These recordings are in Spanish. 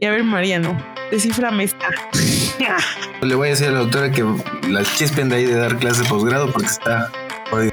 Y a ver, Mariano, desciframe esta. Le voy a decir a la doctora que la chispen de ahí de dar clase de posgrado porque está jodido.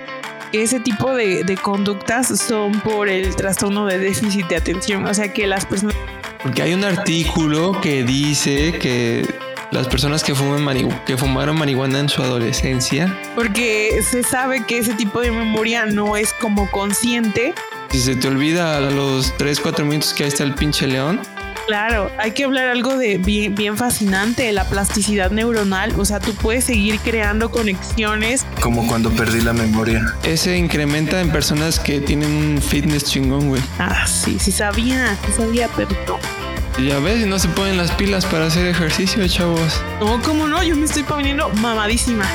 Ese tipo de, de conductas son por el trastorno de déficit de atención. O sea que las personas Porque hay un artículo que dice que las personas que, fuman mari- que fumaron marihuana en su adolescencia, porque se sabe que ese tipo de memoria no es como consciente. si se te olvida a los 3, 4 minutos que ahí está el pinche león, Claro, hay que hablar algo de bien, bien fascinante, la plasticidad neuronal. O sea, tú puedes seguir creando conexiones. Como cuando perdí la memoria. ese incrementa en personas que tienen un fitness chingón, güey. Ah, sí, sí sabía, sí sabía, pero no. Ya ves, no se ponen las pilas para hacer ejercicio, chavos. No, ¿cómo no? Yo me estoy poniendo mamadísima.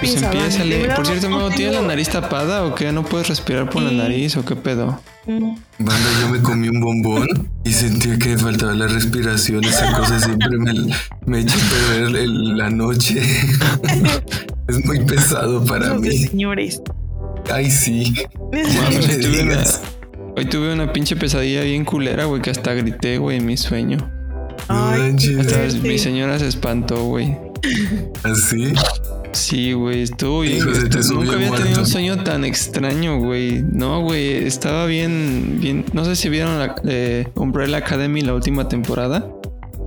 Pues empieza. Por cierto, ¿tienes la nariz tapada o qué? ¿No puedes respirar por la nariz o qué pedo? Mm. Banda, yo me comí un bombón y sentía que me faltaba la respiración. Esa cosa siempre me, me echa a perder el- la noche. es muy pesado para mí. señores. Ay, sí. Hoy, tuve una, digas. hoy tuve una pinche pesadilla bien culera, güey, que hasta grité, güey, en mi sueño. Ay, Fuerte. mi señora se espantó, güey. Así. Sí, güey, estuvo bien. Nunca había tenido un sueño tan extraño, güey. No, güey, estaba bien, bien. No sé si vieron la eh, Umbrella Academy la última temporada,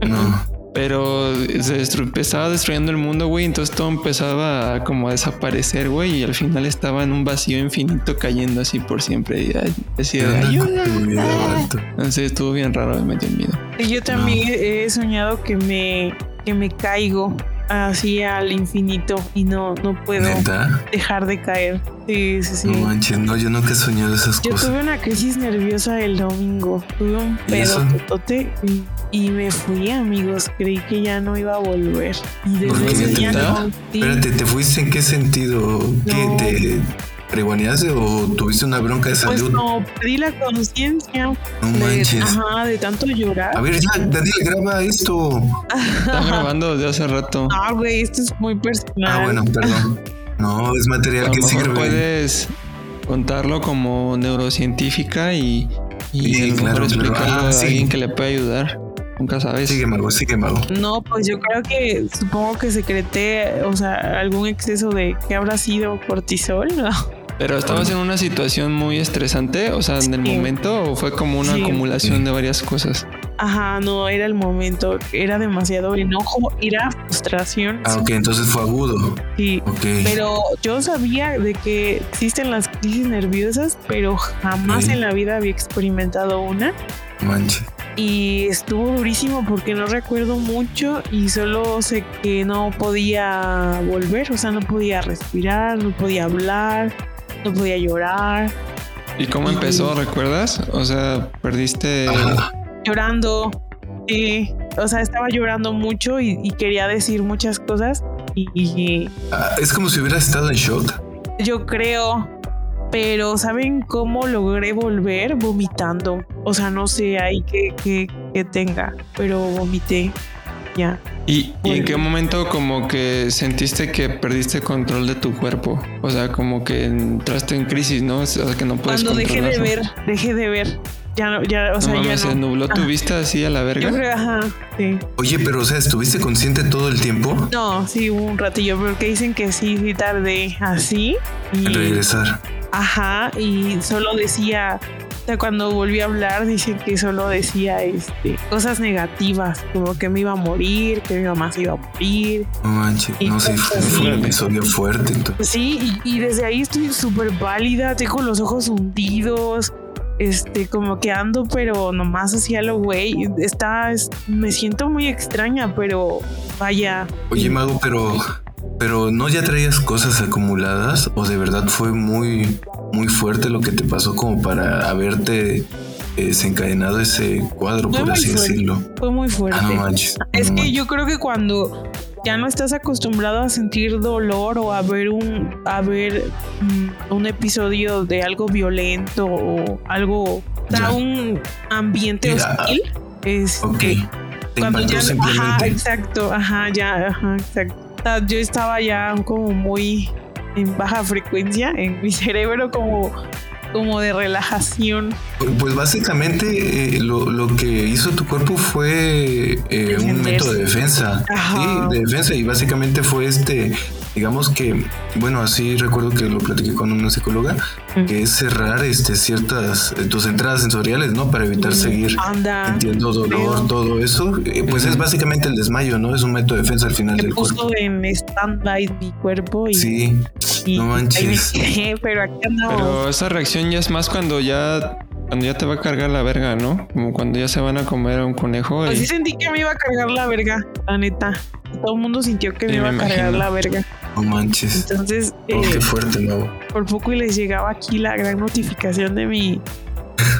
No. pero se destru- estaba destruyendo el mundo, güey. Entonces todo empezaba a como a desaparecer, güey, y al final estaba en un vacío infinito cayendo así por siempre. Y ay, decía, ayuda. Entonces estuvo bien raro, me metió miedo. Y Yo también he soñado que me, que me caigo así al infinito y no, no puedo ¿Neta? dejar de caer. Sí, sí, sí. No manches, no, yo nunca he soñado esas Yo cosas. tuve una crisis nerviosa el domingo. Tuve un ¿Y pedo totote y, y me fui, amigos. Creí que ya no iba a volver. Y ¿Por desde ese día no. Espérate, ¿te fuiste en qué sentido? ¿Qué te preguaneaste o tuviste una bronca de Pues salud? no, perdí la conciencia. No de- manches. Ajá, de tanto llorar. A ver, ya, Daniel, graba esto. Estaba grabando desde hace rato. Ah, güey, esto es muy personal. Ah, bueno, perdón. No, es material que mejor sirve. puedes contarlo como neurocientífica y, y Sí, claro, claro. explicarlo Ah, a sí. alguien que le pueda ayudar. Nunca sabes. Sigue, mago, sigue, mago. No, pues yo creo que supongo que secreté, o sea, algún exceso de que habrá sido cortisol, ¿no? Pero estabas en una situación muy estresante, o sea, en el momento, o fue como una Sí. acumulación de varias cosas. Ajá, no, era el momento, era demasiado enojo, era frustración, Ah, ok, entonces fue agudo. sí. Ok. Pero yo sabía de que existen las crisis nerviosas, pero jamás en la vida había experimentado una. Manches. Y estuvo durísimo porque no recuerdo mucho y solo sé que no podía volver, o sea, no podía respirar, no podía hablar, no podía llorar, ¿Y cómo empezó? ¿Recuerdas? O sea, perdiste. Ajá. llorando. Sí, o sea, estaba llorando mucho y, y quería decir muchas cosas y, y Ah, es como si hubiera estado en shock. yo creo, pero ¿saben cómo logré volver? Vomitando. O sea, no sé ahí qué, qué, qué tenga, pero vomité. Ya. ¿Y, y en qué momento como que sentiste que perdiste control de tu cuerpo? O sea, como que entraste en crisis, ¿no? O sea, que no puedes Cuando dejé de ver, dejé de ver. Ya no, ya, o No sea, mames, ya se no. nubló tu Ah. vista así a la Yo verga. creo, ajá, sí. Oye, pero, o sea, ¿estuviste consciente todo el tiempo? No, sí, hubo un ratillo, porque dicen que sí, sí tardé así. Y, regresar. Ajá, y solo decía, o sea, cuando volví a hablar, dicen que solo decía este, cosas negativas, como que me iba a morir, que mi mamá se iba a morir. No manches. No sé, fue, fue un episodio fuerte. entonces. Sí, y, y desde ahí estoy súper válida, tengo los ojos hundidos, este, como que ando, pero nomás hacia lo güey. Está, es- me siento muy extraña, pero vaya. Oye, mago, pero, pero ¿no ya traías cosas acumuladas? ¿O de verdad fue muy, muy fuerte lo que te pasó como para haberte eh, desencadenado ese cuadro, Fue por así fuerte. decirlo? Fue muy fuerte. Ah, no manches. Es no que manches. yo creo que cuando ya no estás acostumbrado a sentir dolor o a ver un, a ver mm, un episodio de algo violento o algo, da un ambiente Mira, hostil. Este, Ok. Te cuando ya, ajá, exacto, ajá, ya, ajá, exacto. Yo estaba ya como muy en baja frecuencia en mi cerebro, como, como de relajación. Pues básicamente eh, lo, lo que hizo tu cuerpo fue eh, un método de defensa. Ajá. Sí, de defensa. Y básicamente fue este, digamos que, bueno, así recuerdo que lo platiqué con una psicóloga, Mm. que es cerrar este, ciertas, eh, tus entradas sensoriales, ¿no? Para evitar seguir Anda. sintiendo dolor, feo. todo eso. Eh, Pues es básicamente el desmayo, ¿no? Es un método de defensa al final Me del cuerpo. puso en stand-by mi cuerpo y, Sí, y no manches. pero aquí andamos. Pero esa reacción ya es más cuando ya cuando ya te va a cargar la verga, ¿no? Como cuando ya se van a comer a un conejo. y- Así sentí que me iba a cargar la verga, la neta. Todo el mundo sintió que me Sí, iba a cargar imagino. la verga. no manches. Entonces, Oh, eh, qué fuerte, ¿no? por poco y les llegaba aquí la gran notificación de mi,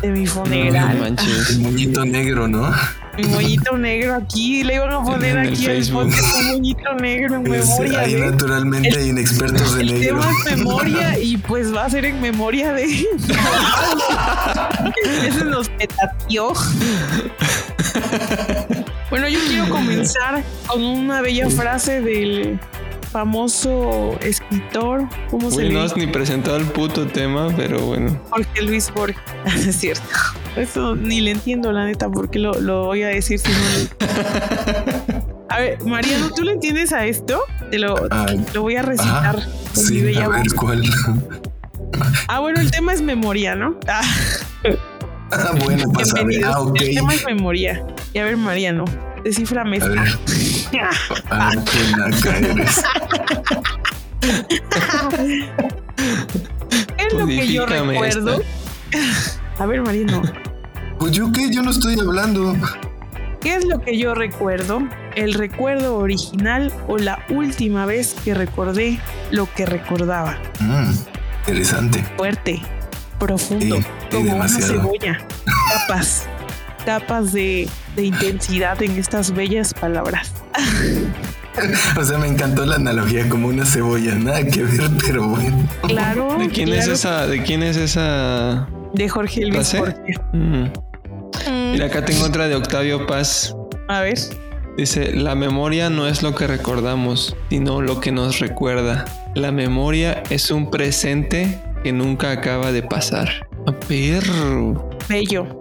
de mi No funeral. manches. El moñito negro, ¿no? Mi moñito negro aquí, le iban a poner En aquí el podcast un moñito negro en Es- memoria ahí de. naturalmente El- hay inexpertos de El negro. tema es memoria y pues va a ser en memoria de. Ese nos petateó. Bueno, yo quiero comenzar con una bella frase del famoso escritor. ¿Cómo se Güey, le no has ni presentado el puto tema, pero bueno. Jorge Luis Borges. Es cierto. Eso ni le entiendo, la neta, porque lo, lo voy a decir si no le- A ver, Mariano, ¿tú le entiendes a esto? Te lo, Ah, lo voy a recitar ajá. con mi sí, bella a ver voz. cuál. Ah, bueno, el tema es memoria, ¿no? Ah, Ah, bueno, pues a ver. Ah. El tema es memoria. Y a ver, Mariano, desciframe A esto. ver, ah, qué naca eres. ¿Qué es lo que yo recuerdo? A ver, Mariano, Pues yo qué, yo no estoy hablando. ¿qué es lo que yo recuerdo? ¿El recuerdo original o la última vez que recordé lo que recordaba? Mm, interesante. Fuerte, profundo, Sí, sí, como una cebolla. Capas, capas de, de intensidad en estas bellas palabras. O sea, me encantó la analogía como una cebolla. Nada que ver, pero bueno. Claro. ¿De quién es claro, esa? ¿De quién es esa? De Jorge Luis. Borges. Mm. Mm, Mira, acá tengo otra de Octavio Paz. A ver. Dice, la memoria no es lo que recordamos, sino lo que nos recuerda. La memoria es un presente que nunca acaba de pasar. A perro. Bello.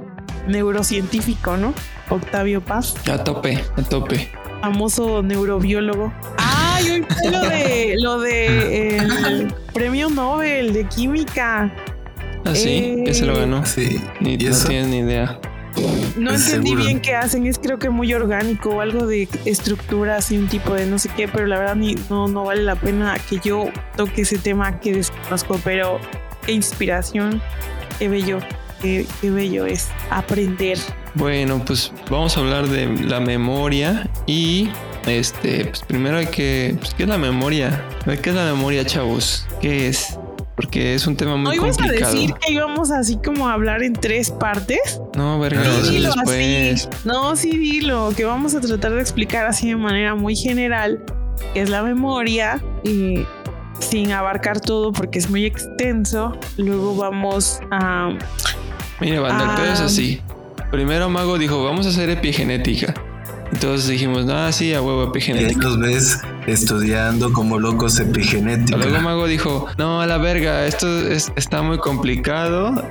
Neurocientífico, ¿no? Octavio Paz, A tope, a tope. famoso neurobiólogo. Ay, hoy fue lo de lo de el premio Nobel de química. Así, Eh. ese lo ganó. Sí. Ni, ¿Y no eso? tienes ni idea. No Es entendí seguro. bien qué hacen, es creo que muy orgánico o algo de estructuras y un tipo de no sé qué, pero la verdad ni, no, no vale la pena que yo toque ese tema que desconozco, pero qué inspiración, qué bello, qué, qué bello es aprender. Bueno, pues vamos a hablar de la memoria y este, pues primero hay que, pues, ¿qué es la memoria? A ver, ¿Qué es la memoria, chavos? ¿Qué es? Porque es un tema ¿No muy ibas a complicado. decir que íbamos así como a hablar en tres partes? No, verga, Sí, dilo después. así. No, sí, dilo, que vamos a tratar de explicar así de manera muy general qué es la memoria y sin abarcar todo porque es muy extenso. Luego vamos a... Mira, banda, el pedo es así. Primero Mago dijo, vamos a hacer epigenética. Entonces dijimos, no, sí, a huevo Y ahí epigenética. los ves estudiando como locos epigenética. Luego Mago dijo, no, a la verga, esto es- está muy complicado.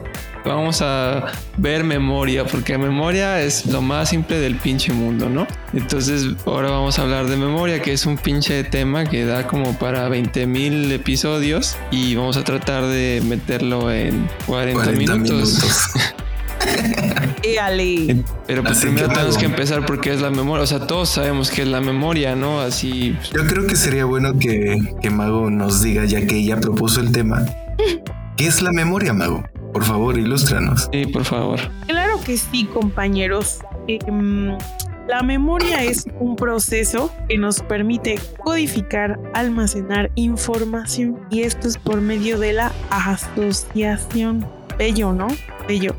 Vamos a ver memoria, porque memoria es lo más simple del pinche mundo, ¿no? Entonces ahora vamos a hablar de memoria, que es un pinche tema que da como para 20 mil episodios y vamos a tratar de meterlo en 40, 40 minutos. minutos. Éale. Pero pues primero que, tenemos que empezar porque es la memoria. O sea, todos sabemos que es la memoria, ¿no? Así. Yo creo que sería bueno que, que Mago nos diga, ya que ella propuso el tema, ¿qué es la memoria, Mago? Por favor, ilústranos. Sí, por favor. Claro que sí, compañeros. Em, la memoria es un proceso que nos permite codificar, almacenar información y esto es por medio de la asociación. Bello, ¿no? Bello.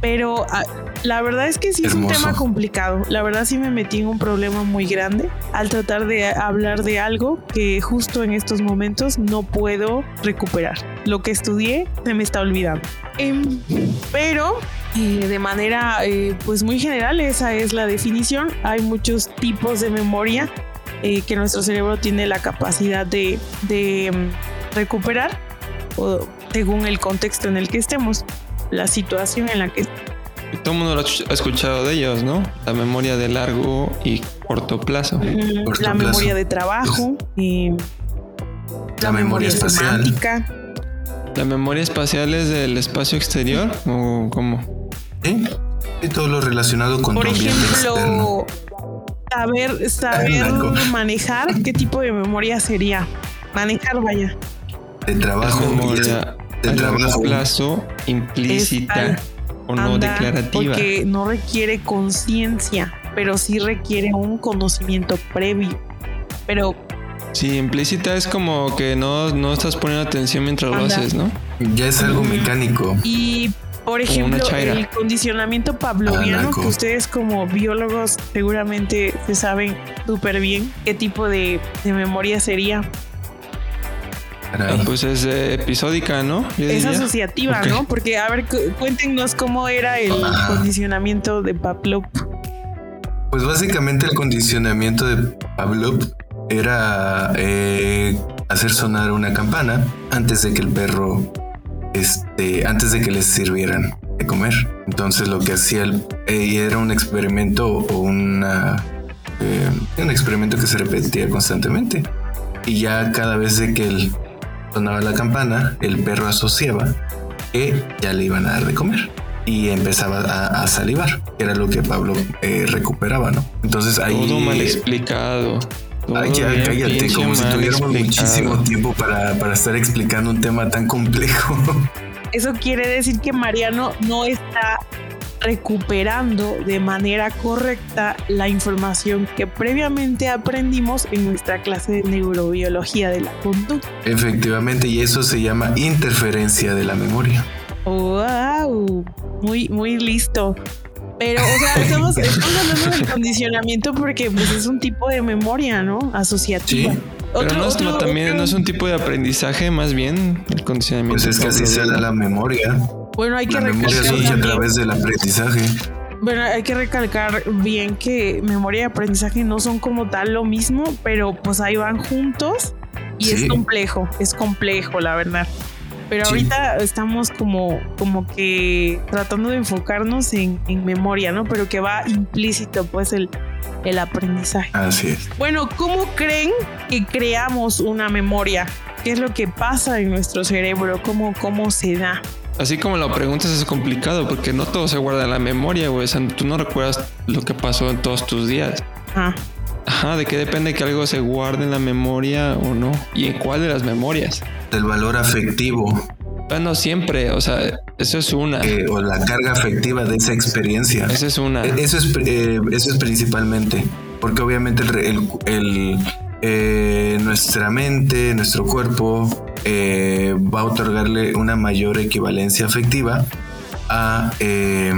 Pero ah, la verdad es que sí es un Hermoso. tema complicado. La verdad sí me metí en un problema muy grande al tratar de hablar de algo que justo en estos momentos no puedo recuperar. Lo que estudié se me está olvidando. Em, pero eh, de manera eh, pues muy general esa es la definición. Hay muchos tipos de memoria eh, que nuestro cerebro tiene la capacidad de, de, mm, recuperar o según el contexto en el que estemos, la situación en la que Y todo el mundo lo ha escuchado de ellos, ¿no? La memoria de largo y corto plazo. Mm, Corto la plazo. memoria de trabajo, eh, La memoria espacial. semántica. ¿La memoria espacial es del espacio exterior o cómo? ¿Sí? Y todo lo relacionado con Por tu ejemplo, saber, saber manejar qué tipo de memoria sería. Manejar, vaya. De trabajo. y memoria de a largo plazo implícita o no declarativa. Porque no requiere conciencia, pero sí requiere un conocimiento previo. Pero Sí, implícita es como que no, no estás poniendo atención mientras lo Anda. haces, ¿no? Ya es algo Ujú. mecánico. Y por ejemplo, el condicionamiento pavloviano, que ustedes como biólogos seguramente se saben súper bien qué tipo de, de memoria sería. Caray. Ah, pues es eh, episódica, ¿no? Yo Es diría. asociativa. ¿no? Porque, a ver, cu- cuéntenos cómo era el Ah. condicionamiento de Pavlov. Pues básicamente el condicionamiento de Pavlov era eh, hacer sonar una campana antes de que el perro, este, antes de que les sirvieran de comer. Entonces lo que hacía el, eh, era un experimento o una, eh, un experimento que se repetía constantemente. Y ya cada vez de que él sonaba la campana, el perro asociaba que ya le iban a dar de comer y empezaba a, a salivar, que era lo que Pablo eh, recuperaba, ¿no? Entonces ahí... Todo mal explicado. Ay, ya, cállate, como si tuviéramos explicado. muchísimo tiempo para, para estar explicando un tema tan complejo. Eso quiere decir que Mariano no está recuperando de manera correcta la información que previamente aprendimos en nuestra clase de neurobiología de la conducta. Efectivamente, y eso se llama interferencia de la memoria. Wow, muy, muy listo. Pero, o sea, estamos, estamos hablando del condicionamiento porque pues, es un tipo de memoria, ¿no? Asociativa. Sí. Pero no es Otro- no, también otro- no es un tipo de aprendizaje, más bien el condicionamiento. Pues es que así se da la memoria. Bueno, hay que La memoria surge a través del aprendizaje. Bueno, hay que recalcar bien que memoria y aprendizaje no son como tal lo mismo, pero pues ahí van juntos y Sí. es complejo, es complejo, la verdad. Pero Sí. ahorita estamos como, como que tratando de enfocarnos en, en memoria, ¿no? Pero que va implícito pues el, el aprendizaje. Así es. Bueno, ¿cómo creen que creamos una memoria? ¿Qué es lo que pasa en nuestro cerebro? ¿Cómo, cómo se da? Así como lo preguntas es complicado porque no todo se guarda en la memoria, güey. O sea, tú no recuerdas lo que pasó en todos tus días. Ah, Ajá, de qué depende que algo se guarde en la memoria o no. Y en cuál de las memorias. Del valor afectivo Bueno, siempre, o sea, eso es una. eh, o la carga afectiva de esa experiencia. Esa es una. Eh, Eso es, eh, eso es principalmente, porque obviamente el, re- el- el, eh, nuestra mente, nuestro cuerpo eh, va a otorgarle una mayor equivalencia afectiva a eh,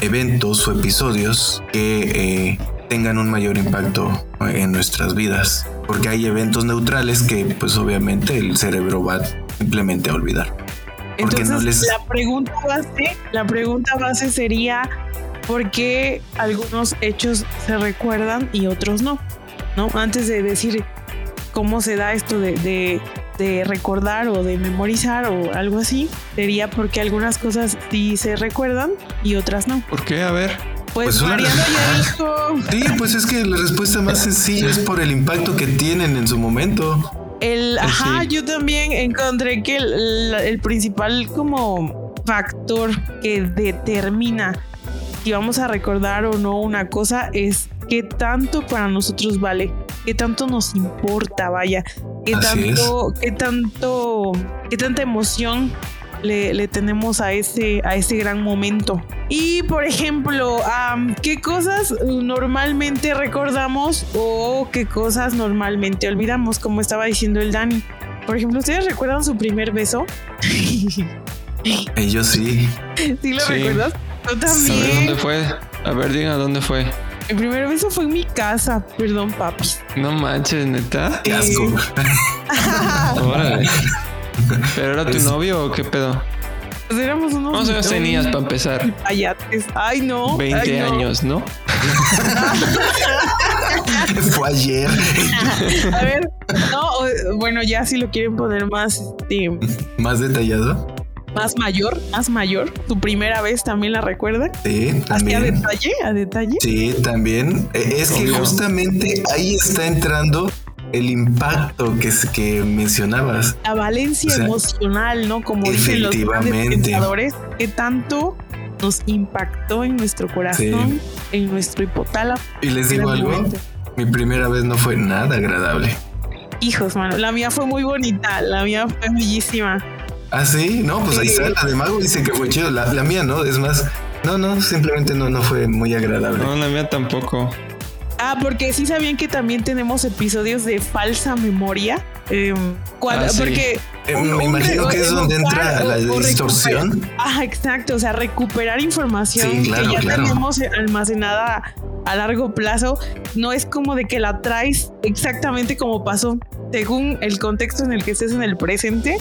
eventos o episodios que eh, tengan un mayor impacto en nuestras vidas, porque hay eventos neutrales que pues obviamente el cerebro va simplemente a olvidar. Entonces, no les- la pregunta base, la pregunta base sería ¿por qué algunos hechos se recuerdan y otros no? ¿No? Antes de decir cómo se da esto de, de- de recordar o de memorizar o algo así, sería porque algunas cosas sí se recuerdan y otras no. ¿Por qué? A ver. Pues, Pues Mariano ya dijo Sí, pues es que la respuesta más sencilla es por el impacto que tienen en su momento. El, ajá, sí. yo también encontré que el, el principal como factor que determina si vamos a recordar o no una cosa es qué tanto para nosotros vale, qué tanto nos importa, vaya, qué Así tanto, qué tanto, qué tanta emoción le, le tenemos a ese, a ese gran momento. Y por ejemplo, am, ¿qué cosas normalmente recordamos o qué cosas normalmente olvidamos? Como estaba diciendo el Dani. Por ejemplo, ¿ustedes recuerdan su primer beso? Ellos sí. ¿Sí lo Sí. recuerdas? Yo A ver, también. ¿dónde fue? A ver, diga dónde fue. El primer beso fue en mi casa. Perdón, papi. No manches, neta. Qué asco. Órale. ¿Pero era tu novio o qué pedo? Pues éramos unos. ¿Cuántos años tenías para empezar? payates. Ay, no. 20 ay, no. años, ¿no? Fue ayer. A ver, no, bueno, ya si lo quieren poner más, este, Más detallado. Más mayor, más mayor. Tu primera vez también la recuerdan. Sí, Así a también. detalle, a detalle. Sí, también. Eh, Es que justamente ahí está entrando el impacto que, es- que mencionabas. La valencia O sea, emocional, ¿no? Como dicen los pensadores, que tanto nos impactó en nuestro corazón, en nuestro hipotálamo. Y les digo algo, momento. mi primera vez no fue nada agradable. Hijos, mano. La mía fue muy bonita, la mía fue bellísima. Ah, sí, no, pues ahí está. La de Mago dice que fue chido. La, la mía no, es más, no, no, simplemente no, no fue muy agradable. No, la mía tampoco. Ah, porque sí sabían que también tenemos episodios de falsa memoria. Eh, cuando, Ah, sí. Porque Eh, un- me imagino que es donde entra la distorsión. Ah, exacto. O sea, recuperar información Sí, claro, que ya claro. tenemos almacenada a largo plazo. No es como de que la traes exactamente como pasó, según el contexto en el que estés en el presente.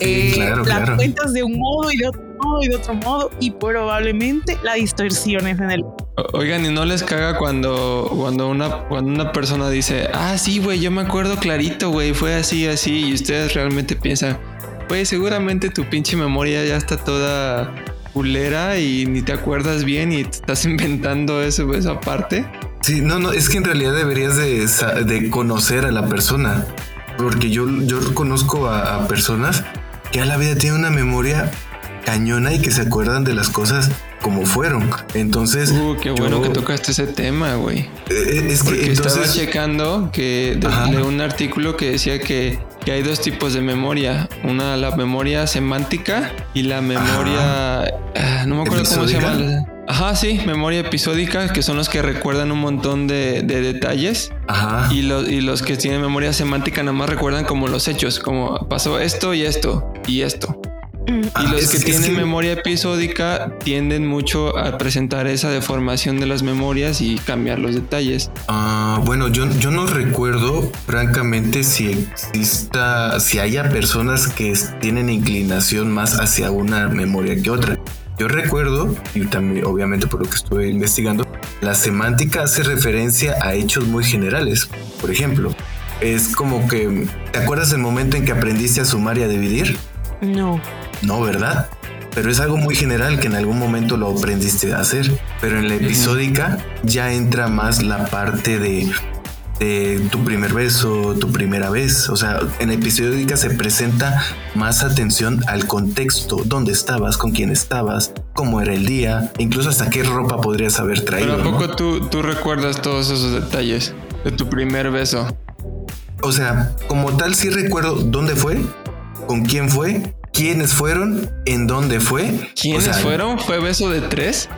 Eh, Sí, claro, la claro. cuentas de un modo y de otro modo y de otro modo y probablemente la distorsión es en el Oigan, ¿y no les caga cuando, cuando, una, cuando una persona dice, ah, sí, güey, yo me acuerdo clarito, güey, fue así, así, y ustedes realmente piensan, güey, seguramente tu pinche memoria ya está toda culera y ni te acuerdas bien y te estás inventando eso, esa parte? Sí, no, no, es que en realidad deberías de, de conocer a la persona. Porque yo, yo conozco a, a personas que a la vida tienen una memoria cañona y que se acuerdan de las cosas como fueron. Entonces, Uh, qué bueno yo- que tocaste ese tema, güey. eh, es que Porque estaba checando que de, un artículo que decía que, que hay dos tipos de memoria. Una, la memoria semántica y la memoria... ah, no me acuerdo cómo se llama. Ajá, sí, memoria episódica, que son los que recuerdan un montón de, de detalles. ajá, Y, los y los que tienen memoria semántica nada más recuerdan como los hechos, como pasó esto y esto y esto. Ah, Y los es- que tienen que- memoria episódica tienden mucho a presentar esa deformación de las memorias y cambiar los detalles. Ah, bueno, yo, yo no recuerdo, francamente, si exista, si haya personas que tienen inclinación más hacia una memoria que otra. Yo recuerdo, y también obviamente por lo que estuve investigando, la semántica hace referencia a hechos muy generales. Por ejemplo, es como que, ¿te acuerdas el momento en que aprendiste a sumar y a dividir? No. No, ¿verdad? Pero es algo muy general que en algún momento lo aprendiste a hacer. Pero en la episódica ya entra más la parte de, de tu primer beso, tu primera vez. O sea, en la episódica se presenta más atención al contexto, dónde estabas, con quién estabas, cómo era el día, incluso hasta qué ropa podrías haber traído. Pero ¿a ¿no? poco tú, tú recuerdas todos esos detalles de tu primer beso? O sea, como tal sí recuerdo dónde fue, con quién fue, quiénes fueron, en dónde fue. ¿Quiénes O sea, fueron? ¿Fue beso de tres?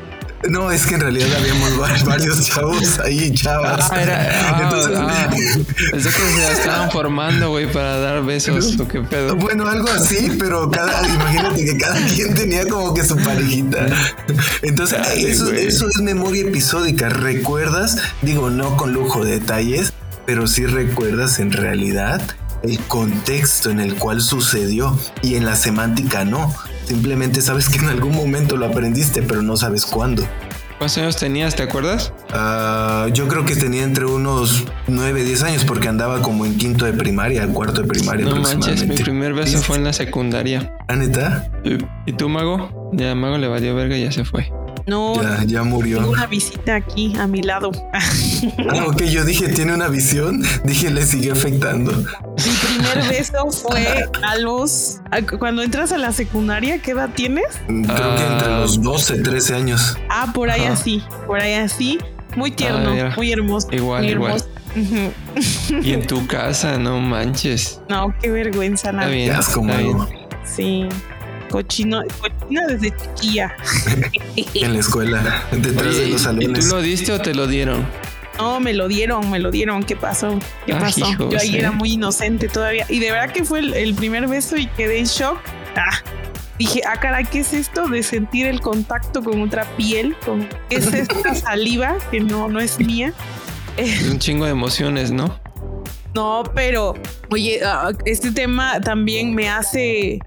No, es que en realidad habíamos va- varios chavos ahí, chavas. Ah, era, ah, Entonces, ah, pensé que se estaban formando, güey, para dar besos o qué pedo. Bueno, algo así, pero cada, imagínate que cada quien tenía como que su parejita. Entonces, Dale, eso, eso es memoria episódica. ¿Recuerdas? Digo, no con lujo de detalles, pero sí recuerdas en realidad el contexto en el cual sucedió y en la semántica no. Simplemente sabes que en algún momento lo aprendiste, pero no sabes cuándo. ¿Cuántos años tenías, te acuerdas? Ah, yo creo que tenía entre unos 9, 10 años porque andaba como en quinto de primaria, cuarto de primaria No manches, mi primer beso fue en la secundaria. ¿Ah, neta? ¿Y tú, Mago? Ya, Mago le valió verga y ya se fue. No, Ya, ya murió. tengo una visita aquí a mi lado. Ah, ok, yo dije, tiene una visión. Dije, le sigue afectando. Mi primer beso fue a los. Cuando entras a la secundaria, ¿qué edad tienes? Creo que entre Ah. los 12, 13 años. Ah, por ahí Ajá. así, por ahí así. Muy tierno, Ah, mira. muy hermoso. Igual, muy igual. hermoso. Y en tu casa, no manches. No, qué vergüenza, Está nada. bien. Qué asco, está bien. Sí. Cochino, cochina desde chiquilla. En la escuela, detrás Oye, de los ¿y- ¿Y salones. tú lo diste o te lo dieron? No, me lo dieron, me lo dieron. ¿Qué pasó? ¿Qué Ah, pasó? hijos, Yo ahí eh. era muy inocente todavía. Y de verdad que fue el, el primer beso y quedé en shock. Ah, dije, ah, caray, ¿qué es esto de sentir el contacto con otra piel? Con, ¿Qué es esta saliva que no, no es mía? Es un chingo de emociones, ¿no? No, pero, oye, ah, este tema también me hace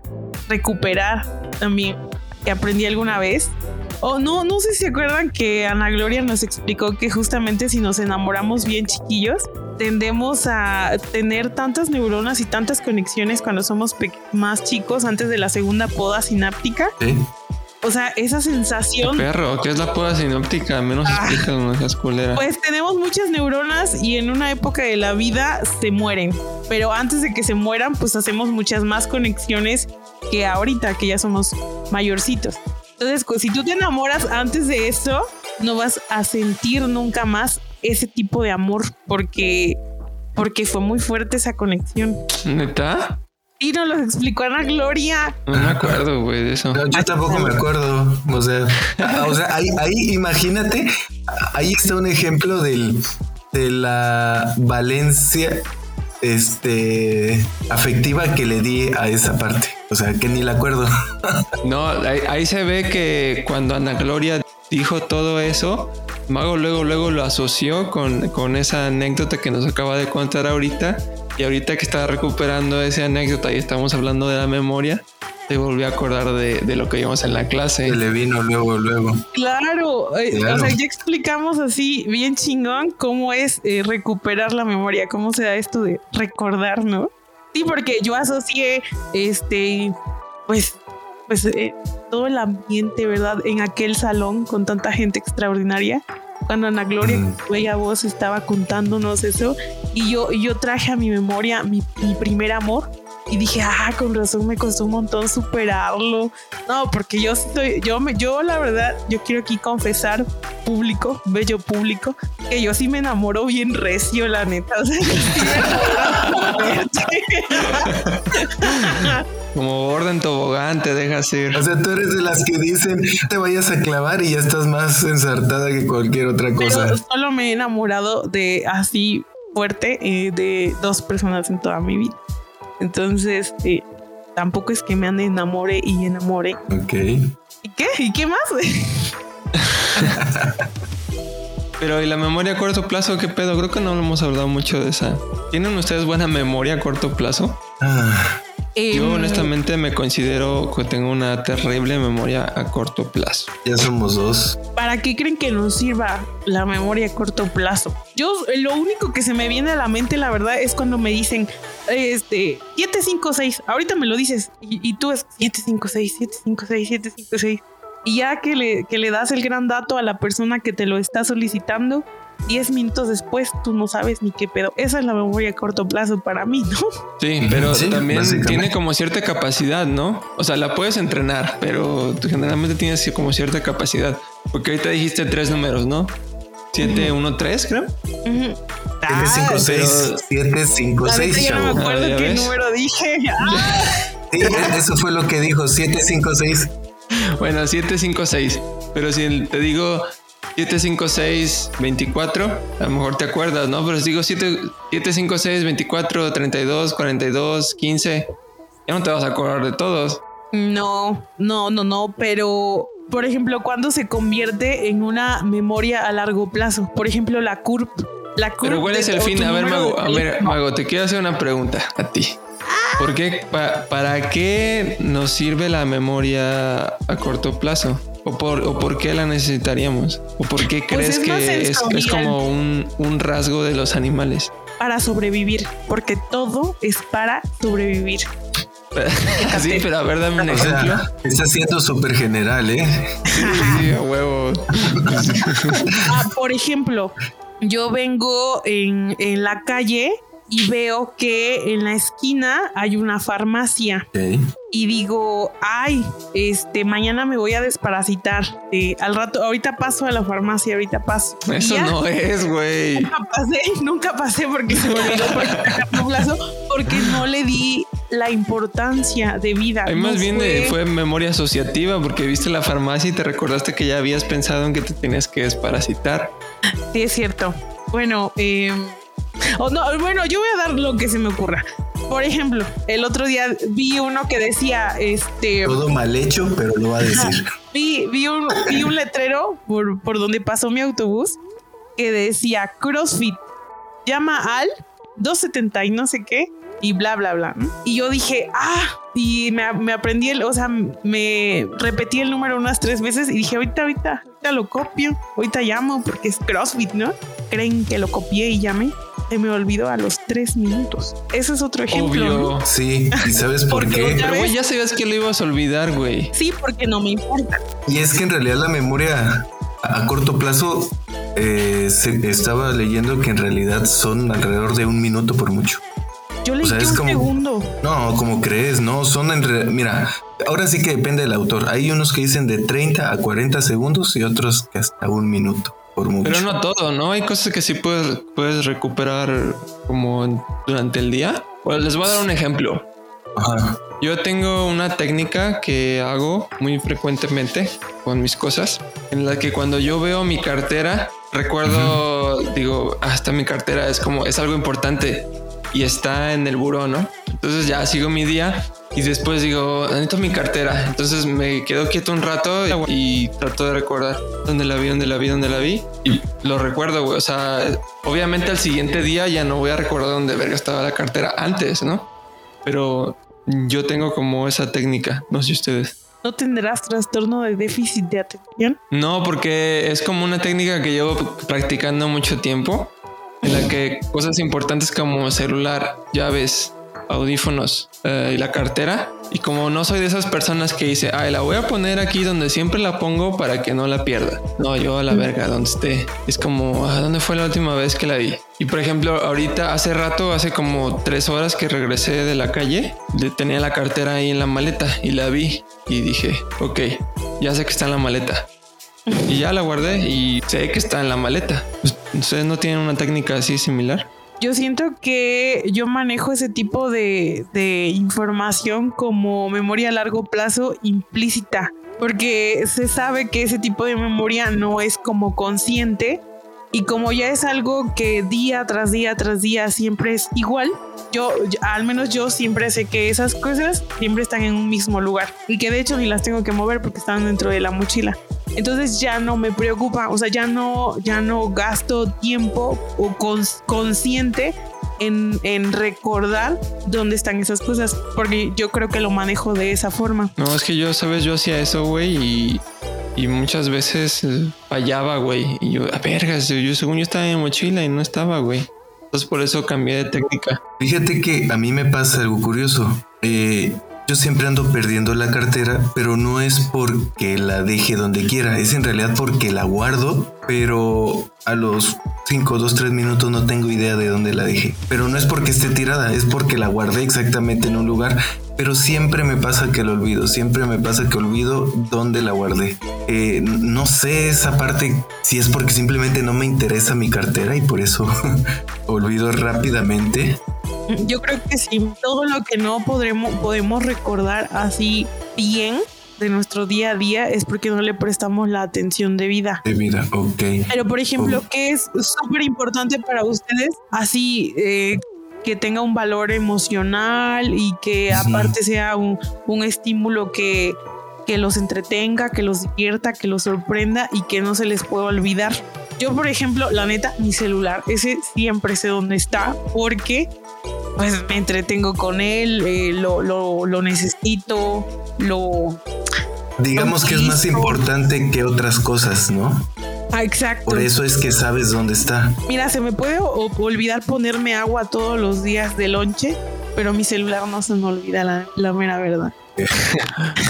recuperar también que aprendí alguna vez. O no, no sé si se acuerdan que Ana Gloria nos explicó que justamente si nos enamoramos bien chiquillos, tendemos a tener tantas neuronas y tantas conexiones cuando somos más chicos antes de la segunda poda sináptica. Sí. O sea, esa sensación. Perro, ¿qué es la poda sináptica? Menos ah, explican esas culeras. Pues tenemos muchas neuronas y en una época de la vida se mueren. Pero antes de que se mueran, pues hacemos muchas más conexiones que ahorita, que ya somos mayorcitos. Entonces, si tú te enamoras antes de eso, no vas a sentir nunca más ese tipo de amor porque, porque fue muy fuerte esa conexión. ¿Neta? Y nos lo explicó Ana Gloria. No me acuerdo, güey, de eso. yo tampoco me acuerdo. O sea, o sea ahí, ahí, imagínate, ahí está un ejemplo del, de la valencia este afectiva que le di a esa parte. O sea, que ni la acuerdo. no, ahí, se ve que cuando Ana Gloria dijo todo eso, Mago luego, luego lo asoció con, con esa anécdota que nos acaba de contar ahorita. Y ahorita que está recuperando esa anécdota y estamos hablando de la memoria, te volví a acordar de, de, lo que vimos en la clase. le vino luego, luego. Claro, eh, o sea, ya explicamos así bien chingón cómo es eh, recuperar la memoria, cómo se da esto de recordar, ¿no? Sí, porque yo asocié, este, pues, pues eh, todo el ambiente, ¿verdad? En aquel salón con tanta gente extraordinaria. Cuando Ana Gloria, mm. bella voz, estaba contándonos eso, y yo, yo traje a mi memoria mi, mi primer amor, y dije, ah, con razón me costó un montón superarlo. No, porque yo estoy, yo me, yo la verdad, yo quiero aquí confesar público, bello público, que yo sí me enamoro bien recio, la neta. O sea, Como orden tobogán te dejas ir. O sea, tú eres de las que dicen te vayas a clavar y ya estás más ensartada que cualquier otra cosa. Pero solo me he enamorado de así fuerte eh, de dos personas en toda mi vida. Entonces, eh, tampoco es que me ande enamore y enamore. Ok. ¿Y qué? ¿Y qué más? Pero ¿y la memoria a corto plazo qué pedo? Creo que no hemos hablado mucho de esa. ¿Tienen ustedes buena memoria a corto plazo? Ah. Yo em, honestamente me considero que tengo una terrible memoria a corto plazo. Ya somos dos. ¿Para qué creen que nos sirva la memoria a corto plazo? Yo lo único que se me viene a la mente, la verdad, es cuando me dicen, este, 756, ahorita me lo dices, y, tú es 756, 756, 756. Y ya que le, que le das el gran dato a la persona que te lo está solicitando, 10 minutos después tú no sabes ni qué pedo. Esa es la memoria a corto plazo para mí, ¿no? Sí, pero también tiene como cierta capacidad, ¿no? O sea, la puedes entrenar, pero generalmente tienes como cierta capacidad. Porque ahorita dijiste tres números, ¿no? 7, 1, 3, creo. 7, 5, 6. 7, 5, 6, chavo. No me acuerdo ah, qué número dije. Sí, eso fue lo que dijo, 7, 5, 6. Bueno, 7, 5, 6. Pero si te digo 756 24, a lo mejor te acuerdas, ¿no? Pero si digo 7, 756 24, 32, 42, 15, ya no te vas a acordar de todos. No, no, no, no, pero por ejemplo, cuando se convierte en una memoria a largo plazo, por ejemplo, la CURP. La CURP pero ¿cuál es el fin? A ver, Mago, a ver, Mago, te quiero hacer una pregunta a ti. ¿Por qué, ¿Para qué nos sirve la memoria a corto plazo? ¿O por, qué la necesitaríamos? ¿O por qué pues crees que es, como un, rasgo de los animales? Para sobrevivir, porque todo es para sobrevivir. sí, pero a ver, dame un ejemplo. está siendo súper general, ¿eh? Sí, a huevo. Ah, por ejemplo, yo vengo en, en la calle y veo que en la esquina hay una farmacia. Y digo, ay, este, mañana me voy a desparasitar. Eh, al rato, ahorita paso a la farmacia, ahorita paso. Eso no es, güey. Nunca pasé, nunca pasé porque se me olvidó porque no le di la importancia de vida. Hay más bien fue... fue memoria asociativa porque viste la farmacia y te recordaste que ya habías pensado en que te tenías que desparasitar. Sí, es cierto. Bueno, eh, no, bueno, yo voy a dar lo que se me ocurra. por ejemplo, el otro día vi uno que decía, este... Todo mal hecho, pero lo va a decir. vi, vi, un, vi un letrero por, por donde pasó mi autobús que decía CrossFit, llama al 270 y no sé qué, y bla, bla, bla. Y yo dije, ah, y me, me, aprendí el, o sea, me repetí el número unas tres veces y dije, ahorita, ahorita, ahorita lo copio, ahorita llamo porque es CrossFit, ¿no? Creen que lo copié y llamé. Se me olvidó a los tres minutos. Ese es otro ejemplo. Obvio. Sí, ¿y sabes por qué? Pero güey, ya sabías que lo ibas a olvidar, güey. Sí, porque no me importa. Y es que en realidad la memoria a corto plazo eh, se, estaba leyendo que en realidad son alrededor de un minuto por mucho. Yo leí un segundo. No, como crees, no, son en mira, ahora sí que depende del autor. Hay unos que dicen de 30 a 40 segundos y otros que hasta un minuto. Por mucho. Pero no todo, ¿no? Hay cosas que sí puedes, puedes recuperar como durante el día. Bueno, les voy a dar un ejemplo. Ajá. Yo tengo una técnica que hago muy frecuentemente con mis cosas, en la que cuando yo veo mi cartera, recuerdo, digo, hasta mi cartera es como, es algo importante y está en el buró, ¿no? Entonces ya sigo mi día y después digo, necesito mi cartera. Entonces me quedo quieto un rato y trato de recordar dónde la vi, dónde la vi, dónde la vi. Y lo recuerdo, güey. O sea, obviamente al siguiente día ya no voy a recordar dónde verga estaba la cartera antes, ¿no? Pero yo tengo como esa técnica, no sé ustedes. ¿No tendrás trastorno de déficit de atención? No, porque es como una técnica que llevo practicando mucho tiempo en la que cosas importantes como celular, llaves, audífonos eh, y la cartera. Y como no soy de esas personas que dice, ay, la voy a poner aquí donde siempre la pongo para que no la pierda. No, yo a la verga, donde esté. Es como, ¿a dónde fue la última vez que la vi? Y por ejemplo, ahorita, hace rato, hace como tres horas que regresé de la calle, tenía la cartera ahí en la maleta y la vi y dije, ok, ya sé que está en la maleta. Y ya la guardé y sé que está en la maleta. ¿Ustedes no tienen una técnica así similar? Yo siento que yo manejo ese tipo de, de información como memoria a largo plazo implícita, porque se sabe que ese tipo de memoria no es como consciente y como ya es algo que día tras día tras día siempre es igual, yo, al menos yo siempre sé que esas cosas siempre están en un mismo lugar y que de hecho ni las tengo que mover porque están dentro de la mochila. Entonces ya no me preocupa, o sea, ya no, ya no gasto tiempo o consciente en, en, recordar dónde están esas cosas, porque yo creo que lo manejo de esa forma. No, es que yo, sabes, yo hacía eso, güey, y, y, muchas veces fallaba, güey. Y yo, a vergas, yo, según yo estaba en mochila y no estaba, güey. Entonces por eso cambié de técnica. Fíjate que a mí me pasa algo curioso. Eh, yo siempre ando perdiendo la cartera, pero no es porque la deje donde quiera, es en realidad porque la guardo, pero a los 5, 2, 3 minutos no tengo idea de dónde la dejé. Pero no es porque esté tirada, es porque la guardé exactamente en un lugar, pero siempre me pasa que lo olvido, siempre me pasa que olvido dónde la guardé. Eh, no sé esa parte si es porque simplemente no me interesa mi cartera y por eso olvido rápidamente yo creo que sí, todo lo que no podremos, podemos recordar así bien de nuestro día a día es porque no le prestamos la atención debida. Debida, ok. Pero por ejemplo, ¿qué es súper importante para ustedes? Así eh, que tenga un valor emocional y que aparte sea un, un estímulo que, que los entretenga, que los divierta, que los sorprenda y que no se les pueda olvidar. Yo, por ejemplo, la neta, mi celular, ese siempre sé dónde está porque pues me entretengo con él, eh, lo, lo, necesito, lo... Digamos que es más importante que otras cosas, ¿no? Ah, exacto. Por eso es que sabes dónde está. Mira, se me puede olvidar ponerme agua todos los días de lonche, pero mi celular no se me olvida la, la mera verdad.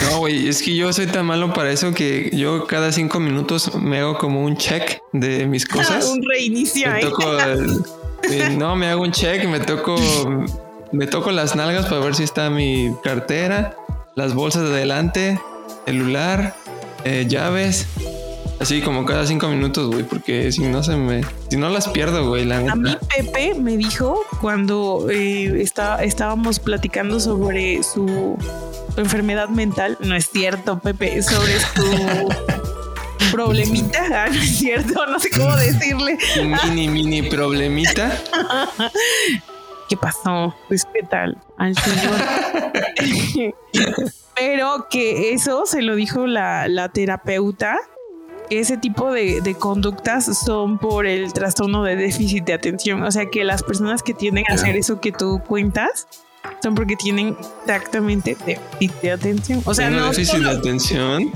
No, güey, es que yo soy tan malo para eso que yo cada cinco minutos me hago como un check de mis cosas. un reinicio. ahí. no, me hago un check, me toco, me toco las nalgas para ver si está mi cartera, las bolsas de adelante, celular, eh, llaves. Así como cada cinco minutos, güey, porque si no se me, si no las pierdo, güey, la A mí Pepe me dijo cuando eh, estábamos platicando sobre su, enfermedad mental, no es cierto, Pepe, sobre su problemita, ah, ¿no es cierto? No sé cómo decirle. mini, mini problemita. ¿qué pasó? Pues qué tal al señor. Pero que eso se lo dijo la, la terapeuta. Ese tipo de, de, conductas son por el trastorno de déficit de atención. O sea que las personas que tienden a hacer eso que tú cuentas son porque tienen exactamente déficit de atención. O sea, no. déficit de atención?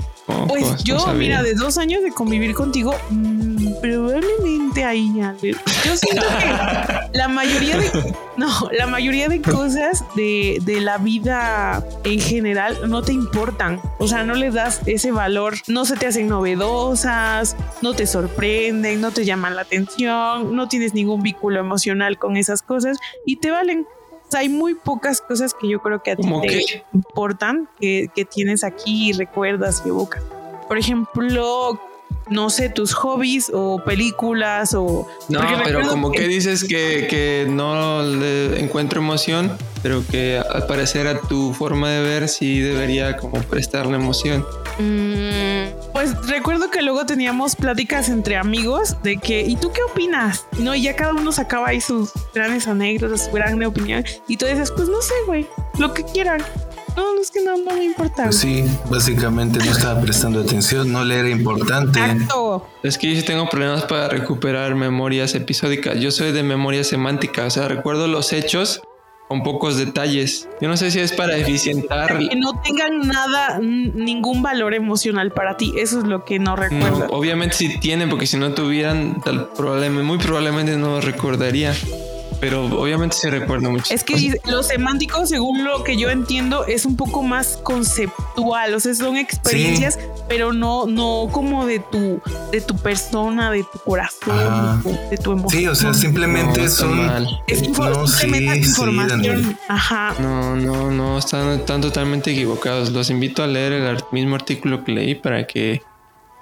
pues yo, mira, de dos años de convivir contigo, mmm, probablemente ahí. Yo siento que la mayoría de no, la mayoría de cosas de, de, la vida en general no te importan. O sea, no les das ese valor, no se te hacen novedosas, no te sorprenden, no te llaman la atención, no tienes ningún vínculo emocional con esas cosas y te valen hay muy pocas cosas que yo creo que a ti te importan que, que, tienes aquí y recuerdas y evocas. Por ejemplo, no sé, tus hobbies o películas o... No, pero como que, dices que, que, no le encuentro emoción, pero que al parecer a tu forma de ver sí debería como prestarle emoción. Mm, pues recuerdo que luego teníamos pláticas entre amigos de que, ¿y tú qué opinas? No, y ya cada uno sacaba ahí sus grandes anécdotas, su gran opinión. Y tú dices, pues no sé, güey, lo que quieran. No, es que no, no me importa. Pues sí, básicamente no estaba prestando atención, no le era importante. Exacto. Es que yo sí tengo problemas para recuperar memorias episódicas. Yo soy de memoria semántica, o sea, recuerdo los hechos con pocos detalles. Yo no sé si es para eficientar. Que no tengan nada, ningún valor emocional para ti. Eso es lo que no recuerdo. obviamente sí tienen, porque si no tuvieran, tal, probablemente, muy probablemente no recordaría pero obviamente se recuerda mucho. Es que lo semántico, según lo que yo entiendo, es un poco más conceptual, o sea, son experiencias, pero no, no como de tu, de tu persona, de tu corazón, de tu, emoción. Sí, o sea, simplemente son es simplemente información. Ajá. No, no, no, están, están totalmente equivocados. Los invito a leer el mismo artículo que leí para que,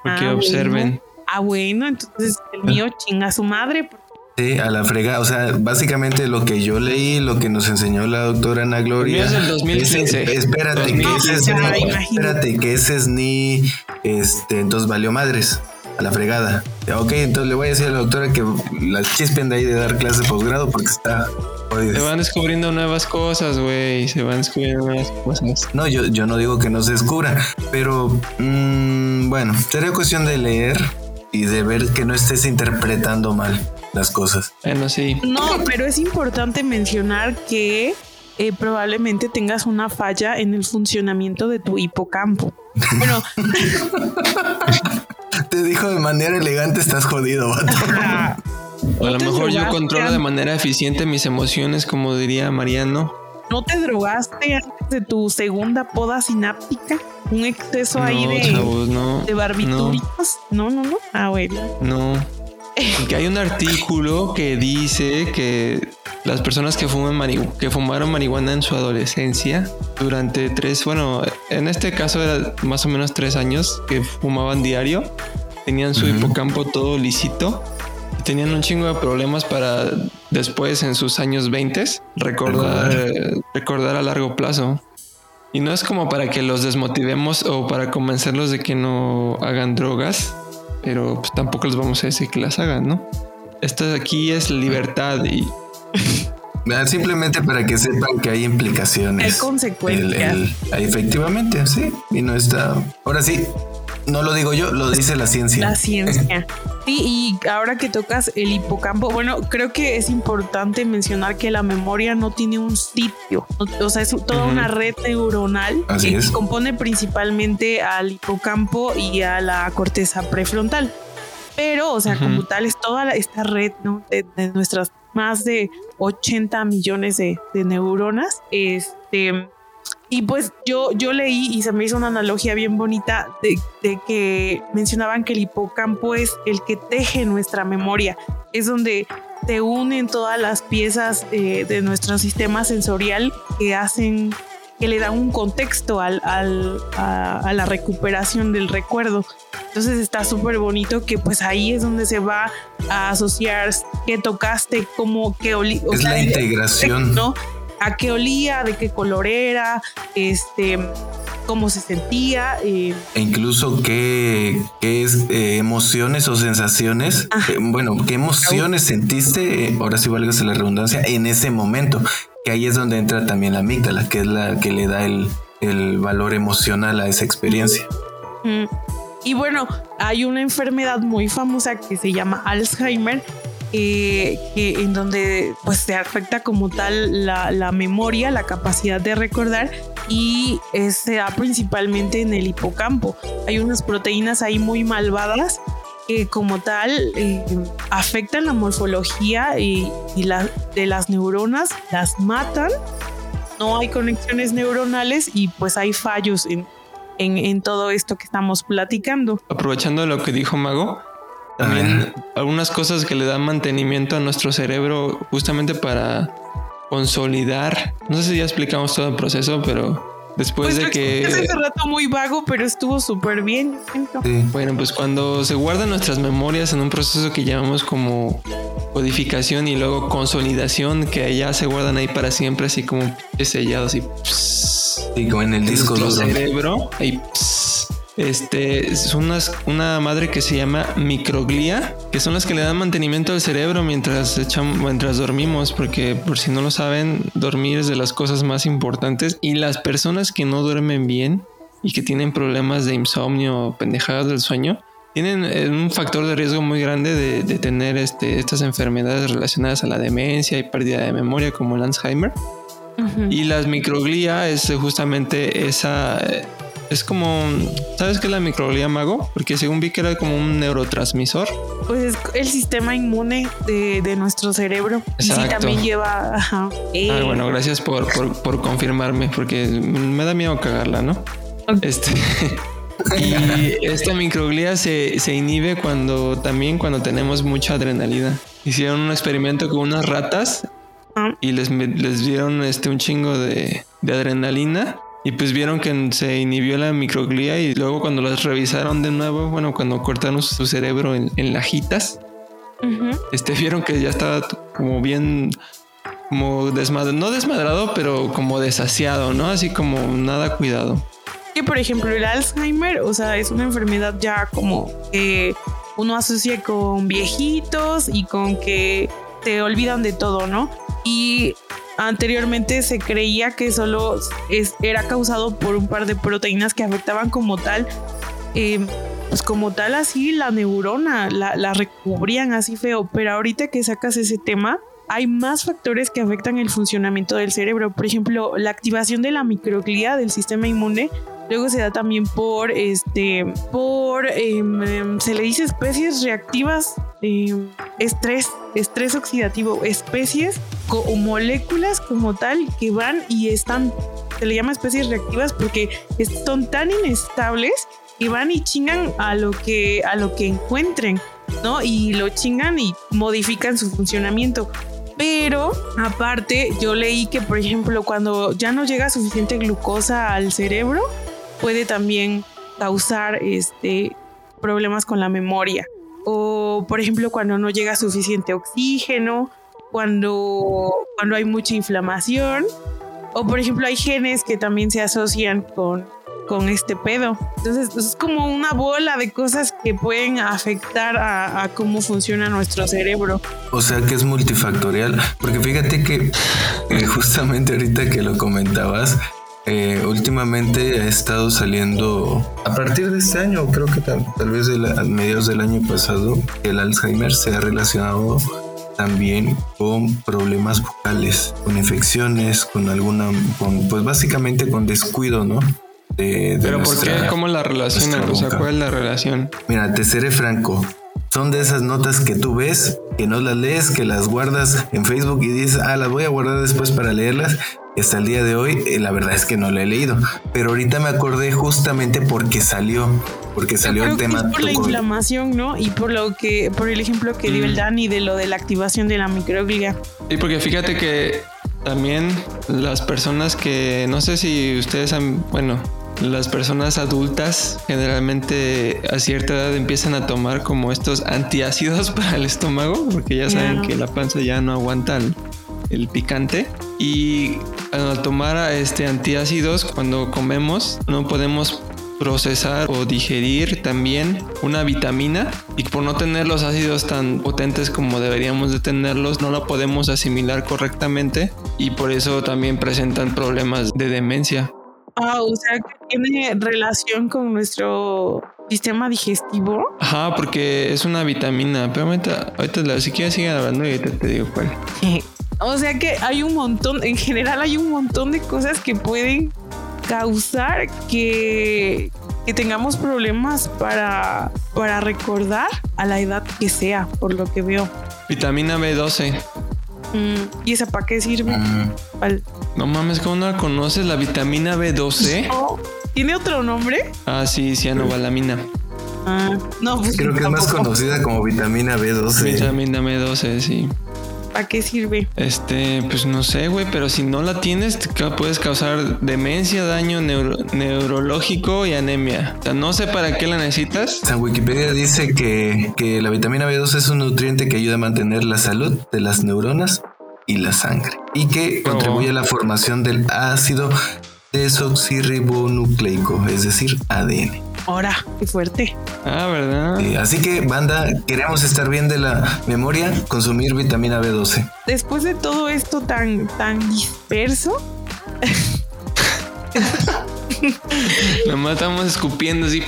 porque ah, observen. Ah, bueno, entonces el mío chinga a su madre, Sí, a la frega. O sea, básicamente lo que yo leí, lo que nos enseñó la doctora Ana Gloria. Es el 2015. espérate, que ese es ni, espérate, que ese es ni. Este, entonces valió madres. A la fregada. Ok, entonces le voy a decir a la doctora que la chispen de ahí de dar clases de posgrado porque está se van descubriendo nuevas cosas, güey. Se van descubriendo nuevas cosas. No, yo, yo no digo que no se descubra, pero mmm, bueno, sería cuestión de leer y de ver que no estés interpretando mal las cosas. Bueno, sí. No, pero es importante mencionar que eh, probablemente tengas una falla en el funcionamiento de tu hipocampo. Bueno. Te dijo de manera elegante, estás jodido, vato. a lo mejor yo controlo de manera eficiente mis emociones, como diría Mariano. ¿No te drogaste antes de tu segunda poda sináptica? ¿Un exceso ahí de, no, de barbitúricos? No. no, no, no. Ah, bueno. No. Que hay un artículo que dice que las personas que, fuman que fumaron marihuana en su adolescencia durante tres, bueno, en este caso era más o menos tres años que fumaban diario, tenían su hipocampo todo lisito y tenían un chingo de problemas para después en sus años 20 recordar, recordar a largo plazo. Y no es como para que los desmotivemos o para convencerlos de que no hagan drogas, pero pues, tampoco les vamos a decir que las hagan, ¿no? Esto de aquí es libertad y... Simplemente para que sepan que hay implicaciones. Hay consecuencias. efectivamente, sí. Y no está... Ahora sí, no lo digo yo, lo dice la ciencia. La ciencia. Sí, y ahora que tocas el hipocampo, bueno, creo que es importante mencionar que la memoria no tiene un sitio. O sea, es toda una red neuronal que se compone principalmente al hipocampo y a la corteza prefrontal. Pero, o sea, como tal, es toda esta red ¿no? de, nuestras más de 80 millones de, de neuronas. Este y pues yo, yo leí y se me hizo una analogía bien bonita de, que mencionaban que el hipocampo es el que teje nuestra memoria, es donde se unen todas las piezas eh, de nuestro sistema sensorial que hacen, que le dan un contexto al, al, a, la recuperación del recuerdo. Entonces está súper bonito que pues ahí es donde se va a asociar qué tocaste, cómo, qué olí. Es la integración. ¿no? A qué olía, de qué color era, este, cómo se sentía. Eh. E incluso qué, qué es, eh, emociones o sensaciones, eh, bueno, qué emociones sentiste, ahora sí valga la redundancia, en ese momento. Que ahí es donde entra también la amígdala, que es la que le da el, el valor emocional a esa experiencia. Y bueno, hay una enfermedad muy famosa que se llama Alzheimer, eh, en donde pues se afecta como tal la, memoria, la capacidad de recordar y se da principalmente en el hipocampo. Hay unas proteínas ahí muy malvadas que como tal eh, afectan la morfología y, de las neuronas, las matan, no hay conexiones neuronales y pues hay fallos en, en, todo esto que estamos platicando. Aprovechando lo que dijo Mago, también algunas cosas que le dan mantenimiento a nuestro cerebro justamente para consolidar. No sé si ya explicamos todo el proceso, pero después pues de que... Hace rato muy vago, pero estuvo súper bien. Bueno, pues cuando se guardan nuestras memorias en un proceso que llamamos como codificación y luego consolidación, que ya se guardan ahí para siempre, así como sellados y... Sí, como en el disco duro. cerebro, y este, es una madre que se llama microglia, que son las que le dan mantenimiento al cerebro mientras, echamos, mientras dormimos, porque por si no lo saben, dormir es de las cosas más importantes y las personas que no duermen bien y que tienen problemas de insomnio o pendejadas del sueño, tienen eh, un factor de riesgo muy grande de, tener este, estas enfermedades relacionadas a la demencia y pérdida de memoria como el Alzheimer. Y las microglia es justamente esa es como, ¿sabes qué es la microglía mago? Porque según vi que era como un neurotransmisor. Pues es el sistema inmune de, nuestro cerebro. Exacto. Y sí también lleva. Ajá. Ah, bueno, gracias por, por, confirmarme, porque me da miedo cagarla, ¿no? Este. y esta microglía se, se inhibe cuando también cuando tenemos mucha adrenalina. Hicieron un experimento con unas ratas ah. y les, les dieron este un chingo de, de adrenalina y pues vieron que se inhibió la microglía y luego cuando las revisaron de nuevo, bueno, cuando cortaron su cerebro en, lajitas, este, vieron que ya estaba como bien, como desmadrado, no desmadrado, pero como desasiado, ¿no? Así como nada cuidado. Que por ejemplo el Alzheimer, o sea, es una enfermedad ya como que uno asocia con viejitos y con que te olvidan de todo, ¿no? Y Anteriormente se creía que solo era causado por un par de proteínas que afectaban como tal, eh, pues como tal así la neurona, la, recubrían así feo, pero ahorita que sacas ese tema, hay más factores que afectan el funcionamiento del cerebro. Por ejemplo, la activación de la microglía del sistema inmune. Luego se da también por, este, por, em, em, se le dice especies reactivas, em, estrés, estrés oxidativo, especies o moléculas como tal que van y están, se le llama especies reactivas porque son tan inestables que van y chingan a lo que, a lo que encuentren, ¿no? Y lo chingan y modifican su funcionamiento. Pero aparte, yo leí que, por ejemplo, cuando ya no llega suficiente glucosa al cerebro, puede también causar este, problemas con la memoria. O, por ejemplo, cuando no llega suficiente oxígeno, cuando, cuando hay mucha inflamación. O, por ejemplo, hay genes que también se asocian con con este pedo. Entonces pues, es como una bola de cosas que pueden afectar a, cómo funciona nuestro cerebro. O sea que es multifactorial, porque fíjate que eh, justamente ahorita que lo comentabas, eh, últimamente ha estado saliendo a partir de este año, creo que tal, vez a mediados del año pasado, el Alzheimer se ha relacionado también con problemas vocales, con infecciones, con alguna, con, pues básicamente con descuido, ¿no? Pero ¿por qué? ¿Cómo la relacionan? O sea, ¿cuál es la relación? Mira, te seré franco. Son de esas notas que tú ves, que no las lees, que las guardas en Facebook y dices, ah, las voy a guardar después para leerlas. Hasta el día de hoy, eh, la verdad es que no la he leído. Pero ahorita me acordé justamente porque salió, porque salió el tema. por la inflamación, ¿no? Y por lo que, por el ejemplo que dio el mm. Dani de lo de la activación de la microglia. Sí, porque fíjate que también las personas que, no sé si ustedes han, bueno, las personas adultas generalmente a cierta edad empiezan a tomar como estos antiácidos para el estómago, porque ya saben que la panza ya no aguanta el, picante. Y al tomar este antiácidos cuando comemos no podemos procesar o digerir también una vitamina y por no tener los ácidos tan potentes como deberíamos de tenerlos no la podemos asimilar correctamente y por eso también presentan problemas de demencia. Ah, o sea que tiene relación con nuestro sistema digestivo. Ajá, porque es una vitamina. Pero ahorita, ahorita si quieres sigue hablando y te, te digo cuál. O sea que hay un montón, en general hay un montón de cosas que pueden causar que, que tengamos problemas para, para recordar a la edad que sea, por lo que veo. Vitamina B12. Mm, ¿Y esa para qué sirve? Mm. No mames, ¿cómo no la conoces? La vitamina B12. ¿Tiene otro nombre? Ah, sí, cianobalamina. Ah, no, pues Creo que es más conocida como vitamina B12. Vitamina B12, sí. ¿Para qué sirve? Este, pues no sé, güey, pero si no la tienes, puedes causar demencia, daño neurológico y anemia. O sea, no sé para qué la necesitas. O sea, Wikipedia dice que, que la vitamina B12 es un nutriente que ayuda a mantener la salud de las neuronas y la sangre y que contribuye a la formación del ácido desoxirribonucleico, es decir, ADN. Ahora, qué fuerte. Ah, ¿verdad? así que, banda, queremos estar bien de la memoria, consumir vitamina B12. Después de todo esto tan, tan disperso. Nomás estamos escupiendo así.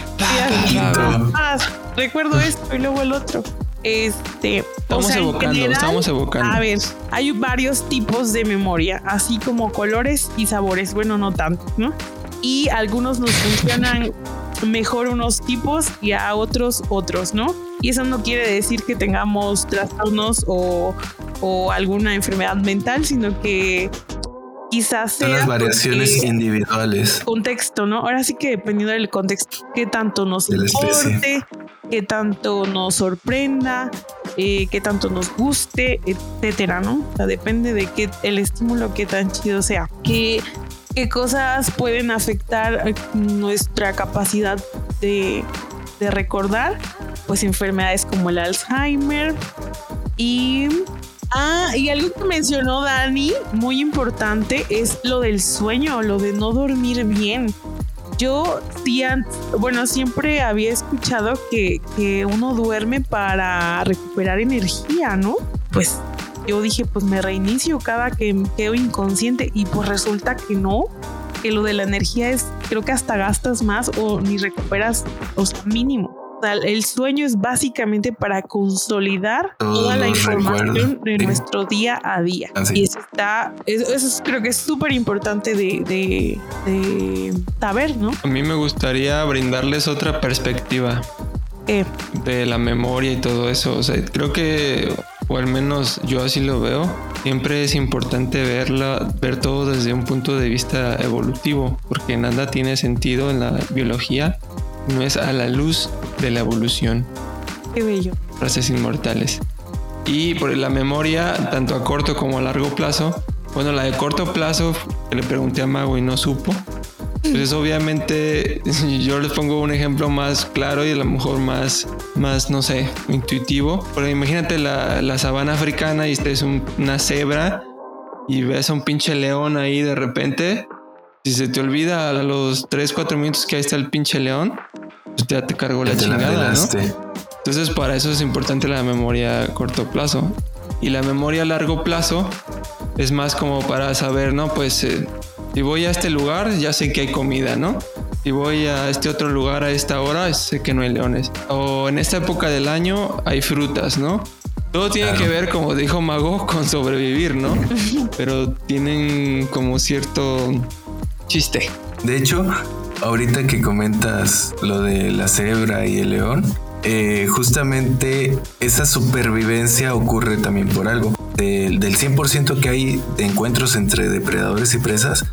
recuerdo esto y luego el otro. Este, estamos evocando, estamos evocando. A ver, hay varios tipos de memoria, así como colores y sabores. Bueno, no tanto, ¿no? Y algunos nos funcionan mejor unos tipos y a otros otros, ¿no? Y eso no quiere decir que tengamos trastornos o, o alguna enfermedad mental, sino que quizás sea las variaciones individuales. Contexto, ¿no? Ahora sí que dependiendo del contexto, qué tanto nos importe, qué tanto nos sorprenda, eh, qué tanto nos guste, etcétera, ¿no? O sea, depende de qué el estímulo qué tan chido sea. Qué, qué cosas pueden afectar nuestra capacidad de, de recordar, pues enfermedades como el Alzheimer y Ah, y algo que mencionó Dani, muy importante, es lo del sueño, lo de no dormir bien. Yo, bueno, siempre había escuchado que, que uno duerme para recuperar energía, ¿no? Pues yo dije, pues me reinicio cada que quedo inconsciente y pues resulta que no, que lo de la energía es, creo que hasta gastas más o ni recuperas, o sea, mínimo el sueño es básicamente para consolidar toda la información de nuestro día a día. Y eso está, eso, creo que es súper importante de, saber, ¿no? A mí me gustaría brindarles otra perspectiva. De la memoria y todo eso. O sea, creo que, o al menos yo así lo veo, siempre es importante verla, ver todo desde un punto de vista evolutivo, porque nada tiene sentido en la biología no es a la luz de la evolución. Qué bello. Frases inmortales. Y por la memoria, tanto a corto como a largo plazo, bueno, la de corto plazo, que le pregunté a Mago y no supo. Pues obviamente yo les pongo un ejemplo más claro y a lo mejor más, más no sé, intuitivo. Pero imagínate la, la sabana africana y esta es una cebra y ves a un pinche león ahí de repente si se te olvida a los 3, 4 minutos que ahí está el pinche león, pues ya te cargó la chingada, ¿no? Entonces para eso es importante la memoria a corto plazo. Y la memoria a largo plazo es más como para saber, ¿no? Pues eh, si voy a este lugar, ya sé que hay comida, ¿no? Si voy a este otro lugar a esta hora, sé que no hay leones. O en esta época del año hay frutas, ¿no? Todo tiene que ver, como dijo Mago, con sobrevivir, ¿no? Pero tienen como cierto chiste. De hecho, ahorita que comentas lo de la cebra y el león, eh, justamente esa supervivencia ocurre también por algo. Del, 100% que hay de encuentros entre depredadores y presas,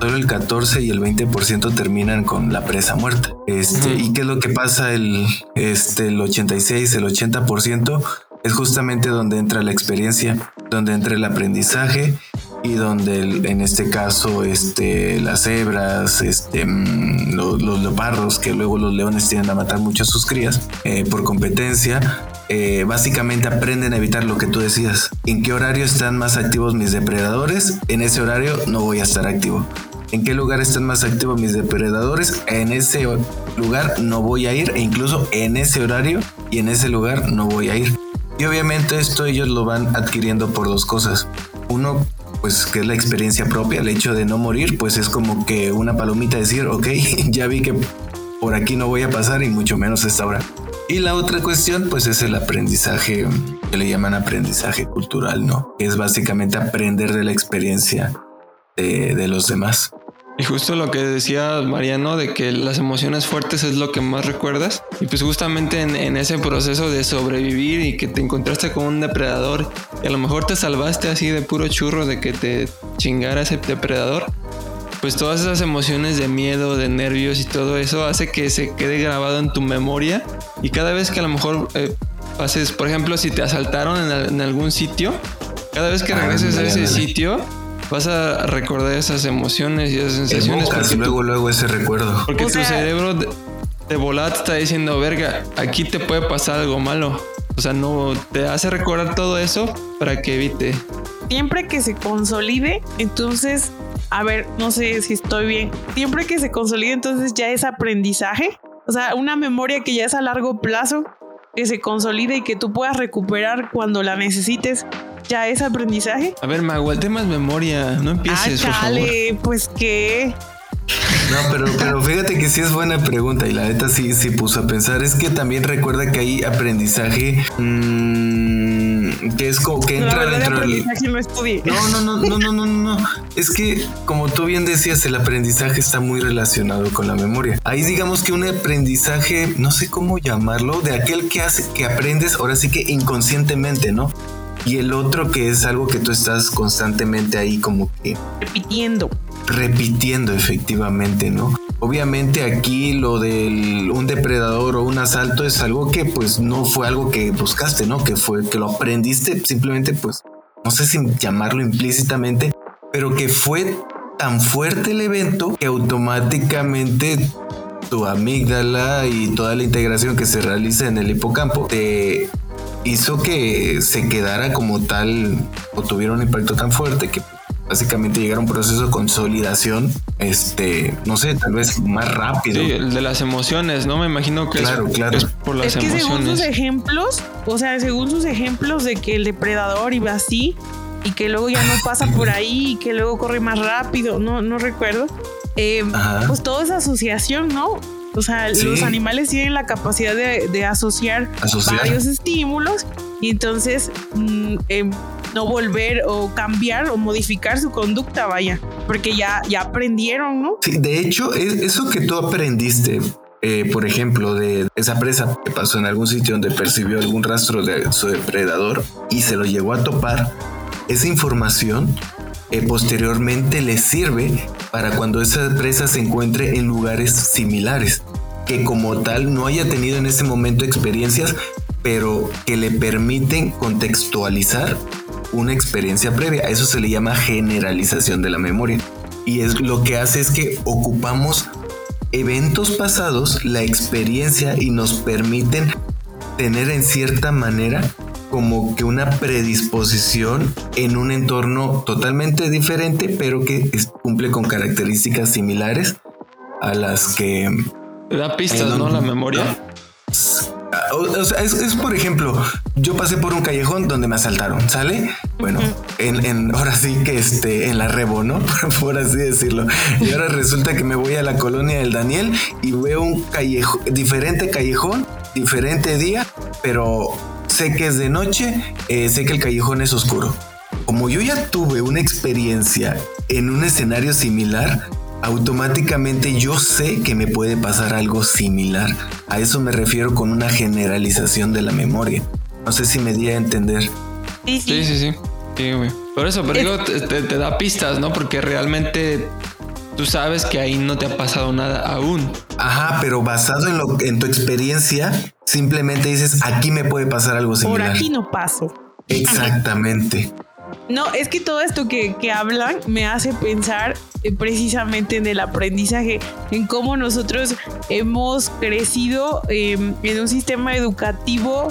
solo el 14 y el 20% terminan con la presa muerta. Este, ¿Y qué es lo que pasa? El, este, el 86, el 80% es justamente donde entra la experiencia, donde entra el aprendizaje y donde en este caso este, las cebras, este, mm, los, leopardos, que luego los leones tienden a matar mucho a sus crías eh, por competencia, eh, básicamente aprenden a evitar lo que tú decías. ¿En qué horario están más activos mis depredadores? En ese horario no voy a estar activo. ¿En qué lugar están más activos mis depredadores? En ese lugar no voy a ir e incluso en ese horario y en ese lugar no voy a ir. Y obviamente esto ellos lo van adquiriendo por dos cosas. Uno, pues que es la experiencia propia, el hecho de no morir, pues es como que una palomita decir, ok, ya vi que por aquí no voy a pasar y mucho menos esta hora. Y la otra cuestión, pues es el aprendizaje, que le llaman aprendizaje cultural, ¿no? Que es básicamente aprender de la experiencia de, los demás. Y justo lo que decía Mariano, de que las emociones fuertes es lo que más recuerdas. Y pues justamente en, ese proceso de sobrevivir y que te encontraste con un depredador y a lo mejor te salvaste así de puro churro de que te chingara ese depredador, pues todas esas emociones de miedo, de nervios y todo eso hace que se quede grabado en tu memoria y cada vez que a lo mejor eh, pases, por ejemplo, si te asaltaron en, algún sitio, cada vez que ah, regreses a ese sitio, vas a recordar esas emociones y esas sensaciones. porque luego, luego ese recuerdo. Porque tu cerebro de, de volada te está diciendo, verga, aquí te puede pasar algo malo. O sea, no te hace recordar todo eso para que evite. Siempre que se consolide, entonces a ver, no sé si estoy bien. Siempre que se consolide, entonces ya es aprendizaje. O sea, una memoria que ya es a largo plazo, que se consolide y que tú puedas recuperar cuando la necesites, ya es aprendizaje. A ver, Mago, el tema es memoria. No empieces, ah, por pues que no, pero, pero fíjate que sí es buena pregunta y la neta sí, sí puso a pensar. Es que también recuerda que hay aprendizaje mmm, que es como que entra dentro del. No, no, no, no, no, no, no. Es que, como tú bien decías, el aprendizaje está muy relacionado con la memoria. Ahí digamos que un aprendizaje, no sé cómo llamarlo, de aquel que hace que aprendes ahora sí que inconscientemente, ¿no? Y el otro que es algo que tú estás constantemente ahí como que repitiendo repitiendo efectivamente, ¿no? Obviamente aquí lo del un depredador o un asalto es algo que pues no fue algo que buscaste, ¿no? Que fue que lo aprendiste simplemente pues no sé si llamarlo implícitamente, pero que fue tan fuerte el evento que automáticamente tu amígdala y toda la integración que se realiza en el hipocampo te hizo que se quedara como tal o tuviera un impacto tan fuerte que básicamente llegar a un proceso de consolidación, este, no sé, tal vez más rápido. Sí, el de las emociones, ¿no? Me imagino que claro, claro. por las es que según sus ejemplos, o sea, según sus ejemplos de que el depredador iba así y que luego ya no pasa por ahí y que luego corre más rápido, no, no recuerdo. Eh, pues todo es asociación, ¿no? O sea, los animales tienen la capacidad de, asociar, varios estímulos y entonces mm, em, no volver o cambiar o modificar su conducta, vaya, porque ya, ya aprendieron, ¿no? Sí, de hecho, eso que tú aprendiste, eh, por ejemplo, de esa presa que pasó en algún sitio donde percibió algún rastro de su depredador y se lo llegó a topar, esa información eh, posteriormente le sirve para cuando esa presa se encuentre en lugares similares, que como tal no haya tenido en ese momento experiencias, pero que le permiten contextualizar una experiencia previa. Eso se le llama generalización de la memoria. Y es lo que hace es que ocupamos eventos pasados, la experiencia y nos permiten tener en cierta manera como que una predisposición en un entorno totalmente diferente, pero que cumple con características similares a las que... Da pistas, ¿no? La memoria. O, sea, es, por ejemplo, yo pasé por un callejón donde me asaltaron, ¿sale? Bueno, en, ahora sí que este, en la rebo, ¿no? por así decirlo. Y ahora resulta que me voy a la colonia del Daniel y veo un callejón, diferente callejón, diferente día, pero sé que es de noche, eh, sé que el callejón es oscuro. Como yo ya tuve una experiencia en un escenario similar, automáticamente yo sé que me puede pasar algo similar. A eso me refiero con una generalización de la memoria. No sé si me di a entender. Sí, sí, sí. sí. Por eso, pero digo, te, da pistas, ¿no? Porque realmente tú sabes que ahí no te ha pasado nada aún. Ajá, pero basado en, lo, en tu experiencia, simplemente dices, aquí me puede pasar algo similar. Por aquí no paso. Exactamente. No, es que todo esto que, que hablan me hace pensar eh, precisamente en el aprendizaje, en cómo nosotros hemos crecido em, en un sistema educativo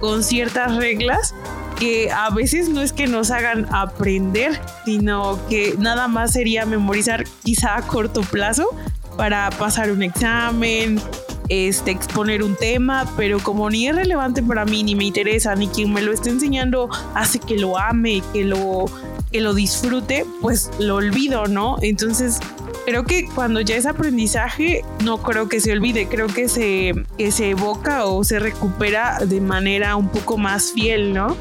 con ciertas reglas que a veces no es que nos hagan aprender, sino que nada más sería memorizar quizá a corto plazo para pasar un examen, este, exponer un tema, pero como ni es relevante para mí, ni me interesa, ni quien me lo esté enseñando hace que lo ame, que lo, que lo disfrute, pues lo olvido, ¿no? Entonces, creo que cuando ya es aprendizaje, no creo que se olvide, creo que se, que se evoca o se recupera de manera un poco más fiel, ¿no?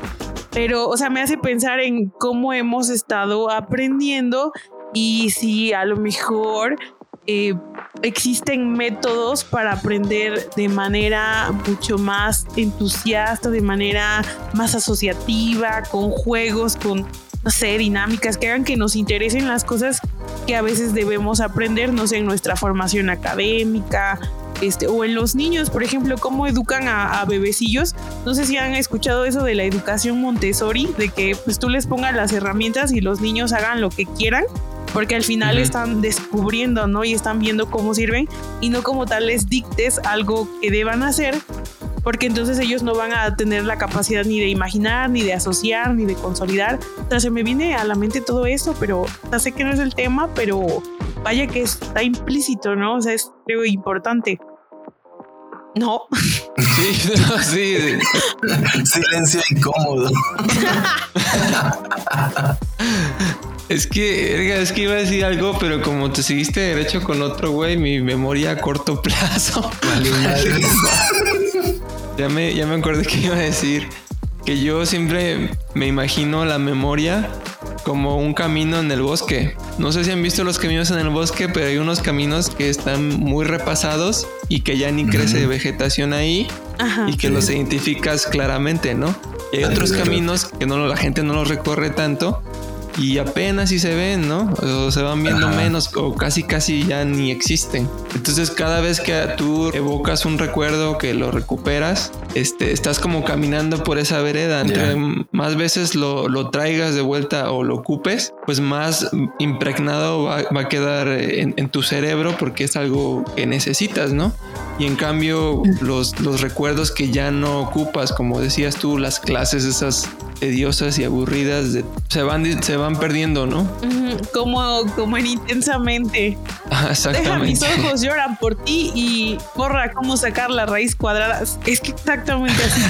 Pero, o sea, me hace pensar en cómo hemos estado aprendiendo y si a lo mejor eh, existen métodos para aprender de manera mucho más entusiasta, de manera más asociativa, con juegos, con, no sé, dinámicas que hagan que nos interesen las cosas que a veces debemos aprender, no sé, en nuestra formación académica, este, o en los niños, por ejemplo, cómo educan a, bebecillos. No sé si han escuchado eso de la educación Montessori, de que pues tú les pongas las herramientas y los niños hagan lo que quieran, porque al final están descubriendo, ¿no? Y están viendo cómo sirven y no como tal les dictes algo que deban hacer, porque entonces ellos no van a tener la capacidad ni de imaginar, ni de asociar, ni de consolidar. O sea, se me viene a la mente todo eso, pero ya sé que no es el tema, pero vaya que está implícito, ¿no? O sea, es creo importante. No. Sí, no, sí. Silencio incómodo. Es que, es que iba a decir algo, pero como te seguiste derecho con otro güey, mi memoria a corto plazo. ya me, ya me acordé que iba a decir que yo siempre me imagino la memoria como un camino en el bosque. No sé si han visto los caminos en el bosque, pero hay unos caminos que están muy repasados y que ya ni crece vegetación ahí y que los identificas claramente, ¿no? Y hay otros caminos que no la gente no los recorre tanto y apenas si se ven, ¿no? O se van viendo menos o casi casi ya ni existen. Entonces cada vez que tú evocas un recuerdo que lo recuperas, este, estás como caminando por esa vereda. Entre más veces lo, lo, traigas de vuelta o lo ocupes, pues más impregnado va, a quedar en, en, tu cerebro porque es algo que necesitas, ¿no? Y en cambio los, los recuerdos que ya no ocupas, como decías tú, las clases esas tediosas y aburridas se van se van perdiendo, ¿no? Como como en intensamente. exactamente. mis ojos lloran por ti y borra cómo sacar la raíz cuadrada. Es que exactamente así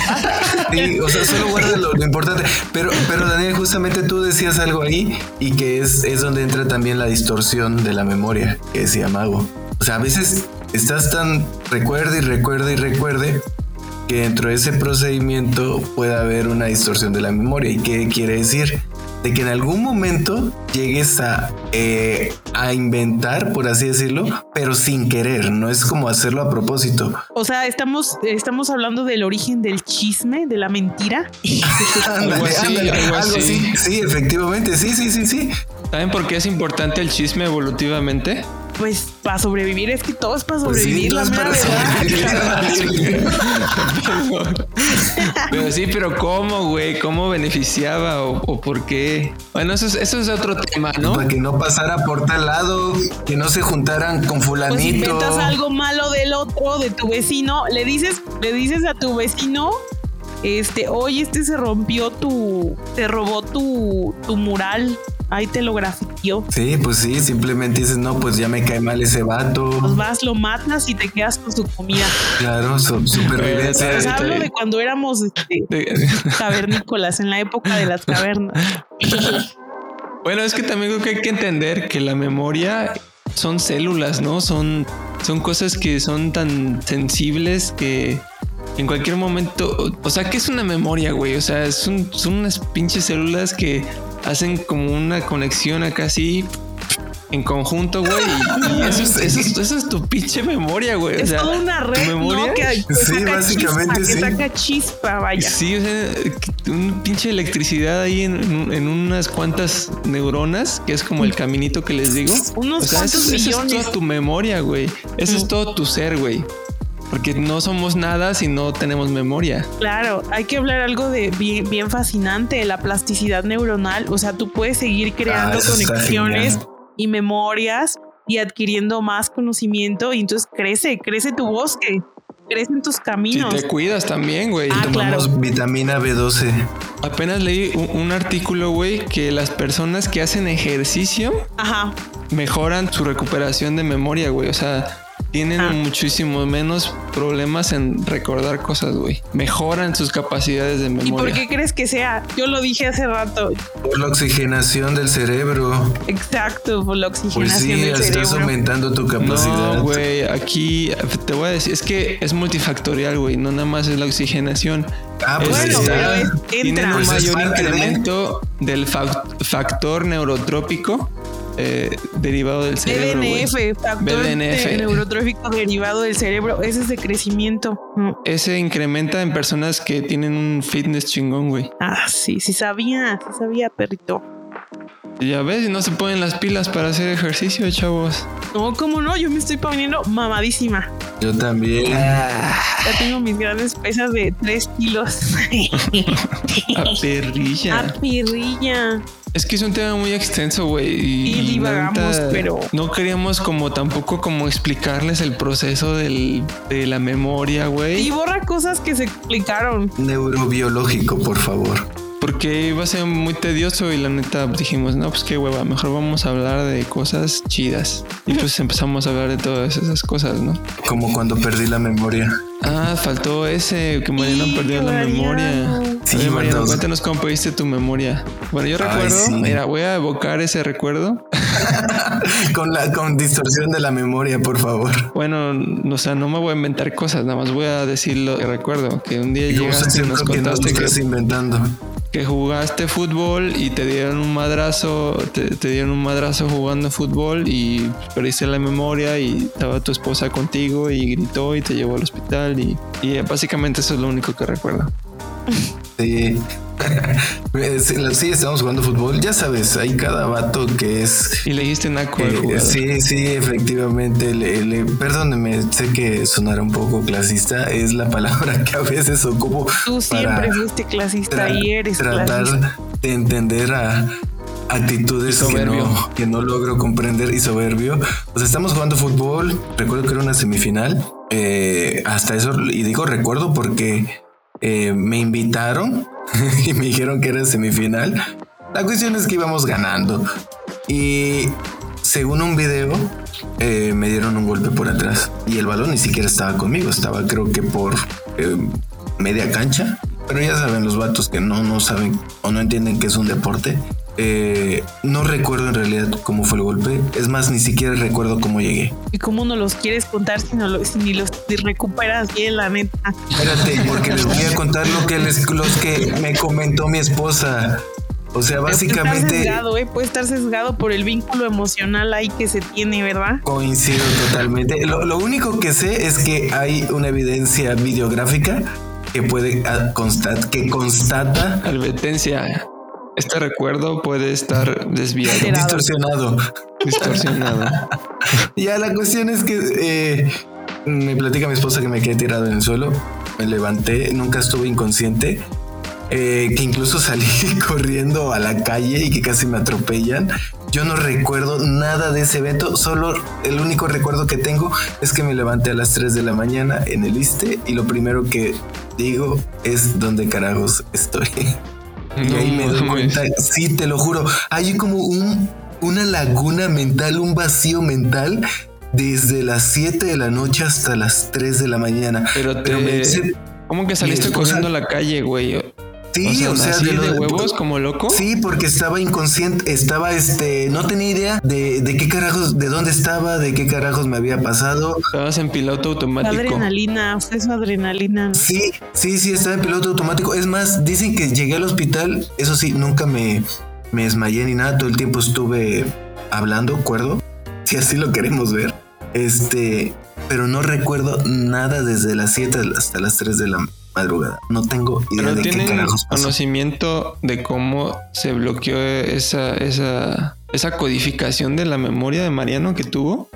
sí, o sea, solo guarda lo, importante. Pero, pero Daniel, justamente tú decías algo ahí y que es, es donde entra también la distorsión de la memoria, que decía Mago. O sea, a veces estás tan recuerde y recuerde y recuerde que dentro de ese procedimiento puede haber una distorsión de la memoria. ¿Y qué quiere decir? De que en algún momento llegues a, eh, a inventar, por así decirlo, pero sin querer, no es como hacerlo a propósito. O sea, estamos, estamos hablando del origen del chisme, de la mentira. algo así, Sí, efectivamente, sí, sí, sí, sí. ¿Saben por qué es importante el chisme evolutivamente? Pues para sobrevivir es que todo es para pues sobrevivir, la para pero sí, pero ¿cómo, güey? ¿Cómo beneficiaba o, por qué? Bueno, eso es, eso es otro tema, ¿no? Para que no pasara por tal lado, que no se juntaran con fulanito. Pues inventas algo malo del otro, de tu vecino, le dices, le dices a tu vecino este, oye, este se rompió tu, te robó tu, tu mural ahí te lo grafiqueó. Sí, pues sí, simplemente dices, no, pues ya me cae mal ese vato. Pues vas, lo matas y te quedas con su comida. Claro, súper pues hablo de cuando éramos este, cavernícolas, en la época de las cavernas. bueno, es que también creo que hay que entender que la memoria son células, ¿no? Son, son cosas que son tan sensibles que en cualquier momento, o sea, que es una memoria, güey. O sea, son unas pinches células que hacen como una conexión acá así en conjunto, güey. Y, eso, es, tu pinche memoria, güey. Es toda una red, ¿no? Que, sí, básicamente sí. Que saca chispa, vaya. Sí, o sea, un pinche electricidad ahí en, unas cuantas neuronas, que es como el caminito que les digo. Unos cuantos millones. Eso es toda tu memoria, güey. Eso es todo tu ser, güey. Porque no somos nada si no tenemos memoria. Claro, hay que hablar algo de bien, bien fascinante, la plasticidad neuronal. O sea, tú puedes seguir creando Ah, conexiones y memorias y adquiriendo más conocimiento y entonces crece, crece tu bosque, crecen tus Si caminos. te cuidas también, güey. Ah, Tomamos claro. vitamina B12. Apenas leí un, un artículo, güey, que las personas que hacen ejercicio Ajá, mejoran su recuperación de memoria, güey. O sea, tienen Ah. muchísimo menos problemas en recordar cosas, güey. Mejoran sus capacidades de ¿y por memoria. qué crees que sea? Yo lo dije hace rato. Por la oxigenación del cerebro. Exacto, por la Pues oxigenación sí, del estás cerebro. aumentando tu capacidad. No, güey, aquí te voy a decir, es que es multifactorial, güey, no nada más es la oxigenación. ah, pues Bueno, ahí está. pero es- Tienen un Pues es mayor de- incremento del fac- factor neurotrópico eh, derivado del cerebro. BDNF, factor BDNF. de neurotrófico derivado del cerebro, ese es de crecimiento. Mm. Ese incrementa en personas que tienen un fitness chingón, güey. Ah, sí, sí sabía, sí sabía, perrito. Ya ves, y no se ponen las pilas para hacer ejercicio, chavos. No, cómo no, yo me estoy poniendo mamadísima. Yo también. Ya tengo mis grandes pesas de 3 kilos. A perrilla. A pirrilla. Es que es un tema muy extenso, güey. Y, y divagamos, neta, pero- No queríamos como tampoco como explicarles el proceso del, de la memoria, Y güey. borra cosas que se explicaron. Neurobiológico, por favor. Porque iba a ser muy tedioso y la neta dijimos, no, pues qué hueva, mejor vamos a hablar de cosas chidas. Y pues empezamos a hablar de todas esas cosas, ¿no? Como cuando perdí la memoria. Ah, faltó ese, que Mariano Sí, perdió la Mariano. memoria. Sí, Oye, Mariano, cuéntanos cómo perdiste tu memoria. Bueno, yo Ay, recuerdo, sí. mira, voy a evocar ese recuerdo. Con la con distorsión de la memoria, por favor. Bueno, no, o sea, no me voy a inventar cosas, nada más voy a decir lo que recuerdo. Que un día llegaste y nos que contaste estás que, inventando. Que jugaste fútbol y te dieron un madrazo, te, dieron un madrazo jugando fútbol y perdiste la memoria y estaba tu esposa contigo y gritó y te llevó al hospital y, y básicamente eso es lo único que recuerdo. Sí. Eh, sí, sí, estamos jugando fútbol. Ya sabes, hay cada vato que es Y le dijiste naco Eh, sí, sí, efectivamente. Le, le- perdóneme, sé que sonará un poco clasista. Es la palabra que a veces ocupo Tú siempre para fuiste clasista tra- y eres tratar clasista. de entender a actitudes que no, que no logro comprender y soberbio. O sea, estamos jugando fútbol. Recuerdo que era una semifinal. Eh, hasta eso, y digo recuerdo porque eh, me invitaron y me dijeron que era semifinal. La cuestión es que íbamos ganando. Y según un video, eh, me dieron un golpe por atrás. Y el balón ni siquiera estaba conmigo. Estaba creo que por eh, media cancha. Pero ya saben los vatos que no, no saben o no entienden que es un deporte. Eh, no recuerdo en realidad cómo fue el golpe. Es más, ni siquiera recuerdo cómo llegué. ¿Y cómo no los quieres contar si, no lo- si ni los recuperas bien, la neta? Espérate, porque les voy a contar lo que les, los que me comentó mi esposa. O sea, Puede estar básicamente sesgado, ¿eh? Puede estar sesgado por el vínculo emocional ahí que se tiene, ¿verdad? coincido totalmente. Lo, lo único que sé es que hay una evidencia videográfica que puede constat que constata Advertencia. Este recuerdo puede estar desviado, distorsionado. distorsionado. Ya la cuestión es que eh, me platica mi esposa que me quedé tirado en el suelo. Me levanté, nunca estuve inconsciente. eh, que incluso salí corriendo a la calle y que casi me atropellan. Yo no recuerdo nada de ese evento, solo el único recuerdo que tengo es que me levanté a las 3 de la mañana en el ISTE y lo primero que digo es dónde carajos estoy. y ahí me doy cuenta, sí, te lo juro, hay como un, una laguna mental, un vacío mental desde las 7 de la noche hasta las 3 de la mañana. Pero te. me dice- ¿Cómo que saliste corriendo a la calle, güey? Sí, o sea, así de, lo- huevos como loco. Sí, porque estaba inconsciente, estaba este, no tenía idea de, de qué carajos, de dónde estaba, de qué carajos me había pasado. Estabas en piloto La automático. adrenalina, fue su adrenalina, ¿no? Sí, sí, sí, estaba en piloto automático. Es más, dicen que llegué al hospital, eso sí, nunca me, me desmayé ni nada, todo el tiempo estuve hablando, cuerdo, si así lo queremos ver. Este, pero no recuerdo nada desde las 7 hasta las 3 de la madrugada. No tengo idea Pero de qué tienen carajos pasó. conocimiento de cómo se bloqueó esa, esa, esa codificación de la memoria de Mariano que tuvo.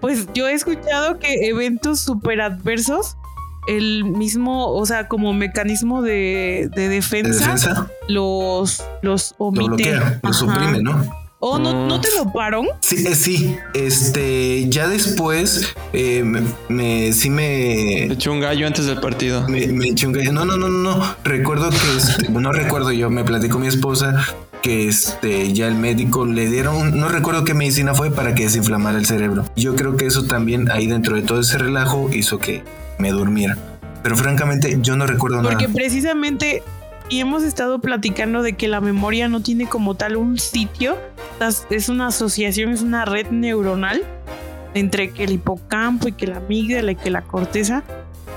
Pues yo he escuchado que eventos súper adversos, el mismo, o sea, como mecanismo de, de ¿De defensa, los, los Lo omite. bloquea, lo suprime, ¿no? ¿O no, no te lo paró? Sí, eh, sí. Este, ya después, eh, me, me- sí me, Echó un gallo antes del partido. me, me eché un gallo. No, no, no, no. Recuerdo que, este, no recuerdo yo, me platicó mi esposa que este, ya el médico le dieron, no recuerdo qué medicina fue para que desinflamara el cerebro. Yo creo que eso también ahí dentro de todo ese relajo hizo que me durmiera. Pero francamente yo no recuerdo Porque nada. precisamente y hemos estado platicando de que la memoria no tiene como tal un sitio, es- una asociación, es una red neuronal entre que el hipocampo y que la amígdala y que la corteza.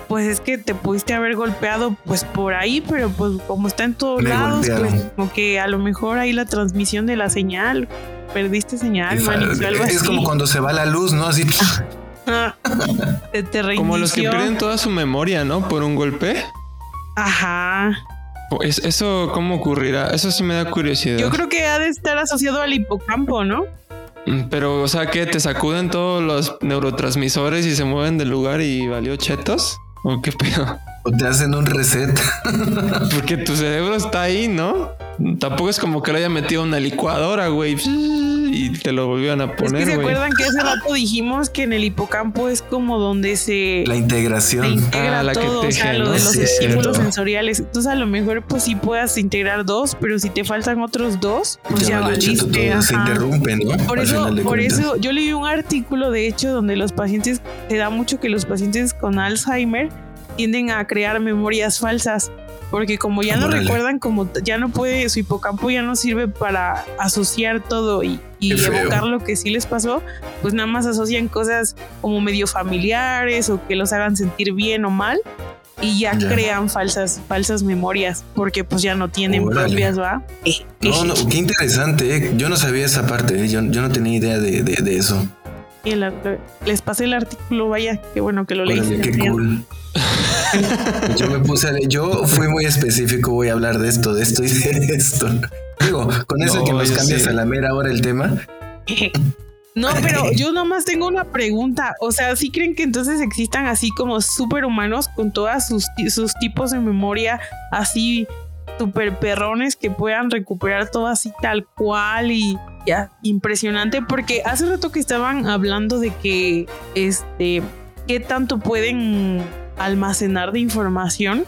Pues es que te pudiste haber golpeado pues por ahí, pero pues como está en todos Me lados, pues como que a lo mejor ahí la transmisión de la señal, perdiste señal, manix, o algo Es así. como cuando se va la luz, ¿no? Así. Se te Como los que pierden toda su memoria, ¿no? Por un golpe. Ajá. Es- ¿Eso cómo ocurrirá? Eso sí me da curiosidad. Yo creo que ha de estar asociado al hipocampo, ¿no? Mm, Pero, o sea, que te sacuden todos los neurotransmisores y se mueven del lugar y valió chetos. ¿O qué pedo? O te hacen un reset. Porque tu cerebro está ahí, ¿no? Tampoco es como que lo haya metido en una licuadora, güey. Y te lo volvieron a Es que poner, se güey. acuerdan que hace rato dijimos que en el hipocampo es como donde se, La se integración. integra Ah, la que todo, o sea, teje, lo de los Sí, estímulos sensoriales. Entonces a lo mejor pues sí puedas integrar dos, pero si te faltan otros dos, pues ya, valiste. todo, se ajá. interrumpe, ¿no? Por eso, por eso yo leí un artículo, de hecho, donde los pacientes, se da mucho que los pacientes con Alzheimer tienden a crear memorias falsas, porque como ya no recuerdan, como ya no puede, su hipocampo ya no sirve para asociar todo y, y evocar lo que sí les pasó, pues nada más asocian cosas como medio familiares o que los hagan sentir bien o mal. Y ya, Ya. crean falsas, falsas memorias, porque pues ya no tienen Órale. propias, ¿va? Eh, No, no, qué interesante. ¿eh? Yo no sabía esa parte. ¿eh? Yo, yo no tenía idea de, de- de eso. Y el- les pasé el artículo, vaya, qué bueno que lo qué cool. Yo me puse, a leer- yo fui muy específico. Voy a hablar de esto, de esto y de esto. Digo, con eso No, que nos yo cambias sí. a la mera hora el tema. No, pero yo nomás tengo una pregunta. O sea, ¿sí creen que entonces existan así como superhumanos con todas sus, sus tipos de memoria así super perrones que puedan recuperar todo así tal cual y ya impresionante? Porque hace rato que estaban hablando de que este qué tanto pueden almacenar de información.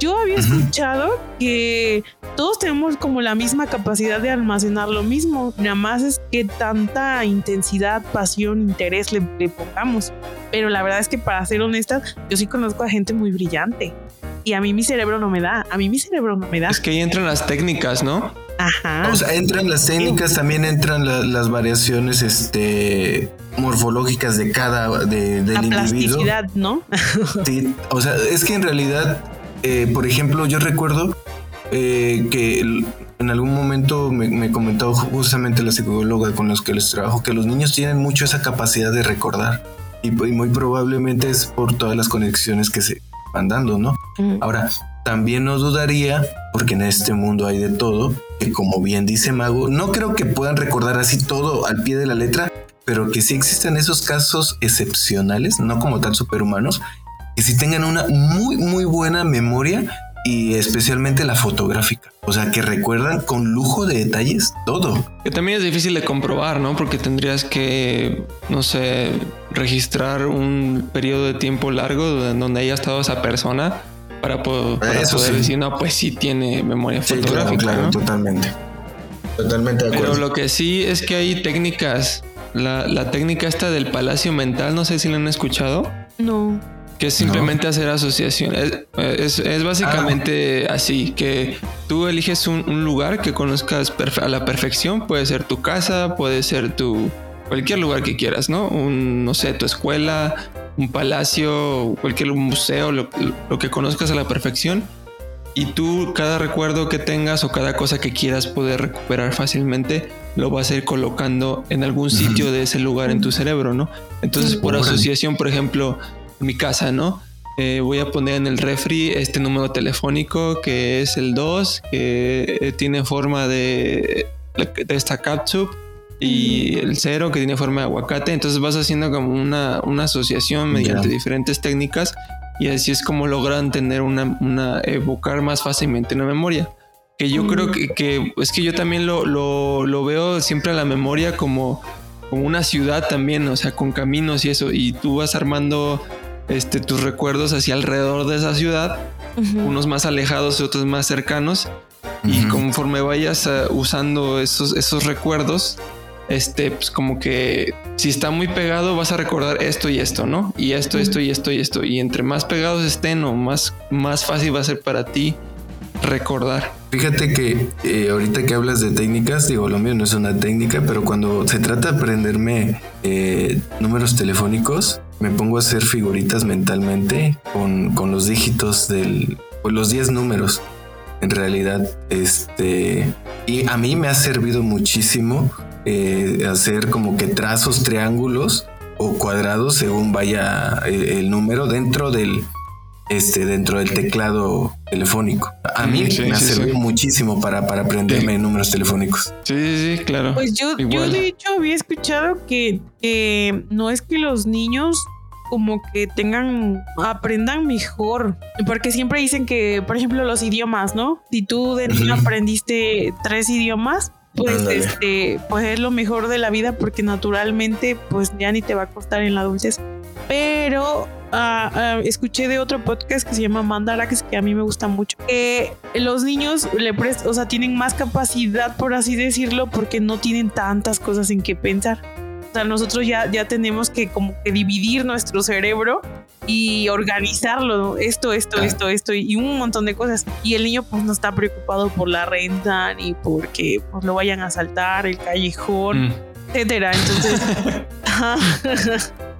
Yo había escuchado que todos tenemos como la misma capacidad de almacenar lo mismo, nada más es que tanta intensidad, pasión, interés le, le pongamos. Pero la verdad es que para ser honesta, yo sí conozco a gente muy brillante. Y a mí mi cerebro no me da, a mí mi cerebro no me da. Es que ahí entran las técnicas, ¿no? Ajá. O sea, entran las técnicas, también entran la- las variaciones este, morfológicas de cada, de, del la individuo. plasticidad, ¿no? Sí, o sea, es que en realidad, eh, por ejemplo, yo recuerdo eh, que en algún momento me, me comentó justamente la psicóloga con los que les trabajo que los niños tienen mucho esa capacidad de recordar y, y muy probablemente es por todas las conexiones que se van dando, ¿no? Ahora, también no dudaría, porque en este mundo hay de todo, que como bien dice Mago, no creo que puedan recordar así todo al pie de la letra, pero que sí existen esos casos excepcionales, no como tal superhumanos, que sí tengan una muy, muy buena memoria y especialmente la fotográfica. O sea, que recuerdan con lujo de detalles todo. Que también es difícil de comprobar, ¿no? Porque tendrías que, no sé, registrar un periodo de tiempo largo en donde haya estado esa persona para, po- para Eso poder sí. decir, no, pues sí tiene memoria Sí, fotográfica, claro, ¿no? totalmente. Totalmente de Pero acuerdo. lo que sí es que hay técnicas. La, la técnica esta del palacio mental, no sé si la han escuchado, No. Que es simplemente hacer asociaciones. Es, es básicamente Ah. así, que tú eliges un, un lugar que conozcas a la perfección, puede ser tu casa, puede ser tu cualquier lugar que quieras, ¿no? Un, no sé, tu escuela, un palacio, cualquier museo, lo, lo que conozcas a la perfección. Y tú, cada recuerdo que tengas o cada cosa que quieras poder recuperar fácilmente, lo vas a ir colocando en algún sitio de ese lugar en tu cerebro, ¿no? Entonces, por asociación, por ejemplo, mi casa, ¿no? Eh, voy a poner en el refri este número telefónico que es el 2, que eh, tiene forma de, de esta capsule y el cero que tiene forma de aguacate. Entonces vas haciendo como una, una asociación mediante diferentes técnicas y así es como logran tener una, una evocar más fácilmente una memoria. Que yo creo que, que, es que yo también lo, lo, lo veo siempre a la memoria como, como una ciudad también, o sea, con caminos y eso, y tú vas armando este, tus recuerdos hacia alrededor de esa ciudad, unos más alejados y otros más cercanos, y conforme vayas uh, usando esos, esos recuerdos, este, pues como que si está muy pegado vas a recordar esto y esto, ¿no? Y esto, esto y esto y esto. Y entre más pegados estén o más, más fácil va a ser para ti recordar. Fíjate que eh, ahorita que hablas de técnicas, digo, lo mío no es una técnica, pero cuando se trata de aprenderme eh, números telefónicos, me pongo a hacer figuritas mentalmente con, con los dígitos del, los 10 números. En realidad, este, y a mí me ha servido muchísimo eh, hacer como que trazos, triángulos o cuadrados según vaya el número dentro del, este, dentro del teclado telefónico. A mí me ha servido muchísimo para, para aprenderme números telefónicos. Sí, sí, sí, claro. Pues yo, yo de hecho había escuchado que no es que los niños como que tengan, aprendan mejor, porque siempre dicen que, por ejemplo, los idiomas, ¿no? Si tú de niño aprendiste tres idiomas, pues este, pues es lo mejor de la vida porque naturalmente pues ya ni te va a costar en la adultez. Pero Ah, ah, escuché de otro podcast que se llama Mandarax, que a mí me gusta mucho, que los niños le prestan, o sea, tienen más capacidad, por así decirlo, porque no tienen tantas cosas en que pensar. O sea, nosotros ya, ya tenemos que como que dividir nuestro cerebro y organizarlo, esto, esto, esto, esto y un montón de cosas. Y el niño pues no está preocupado por la renta ni porque pues lo vayan a saltar, el callejón, mm. etcétera. Entonces,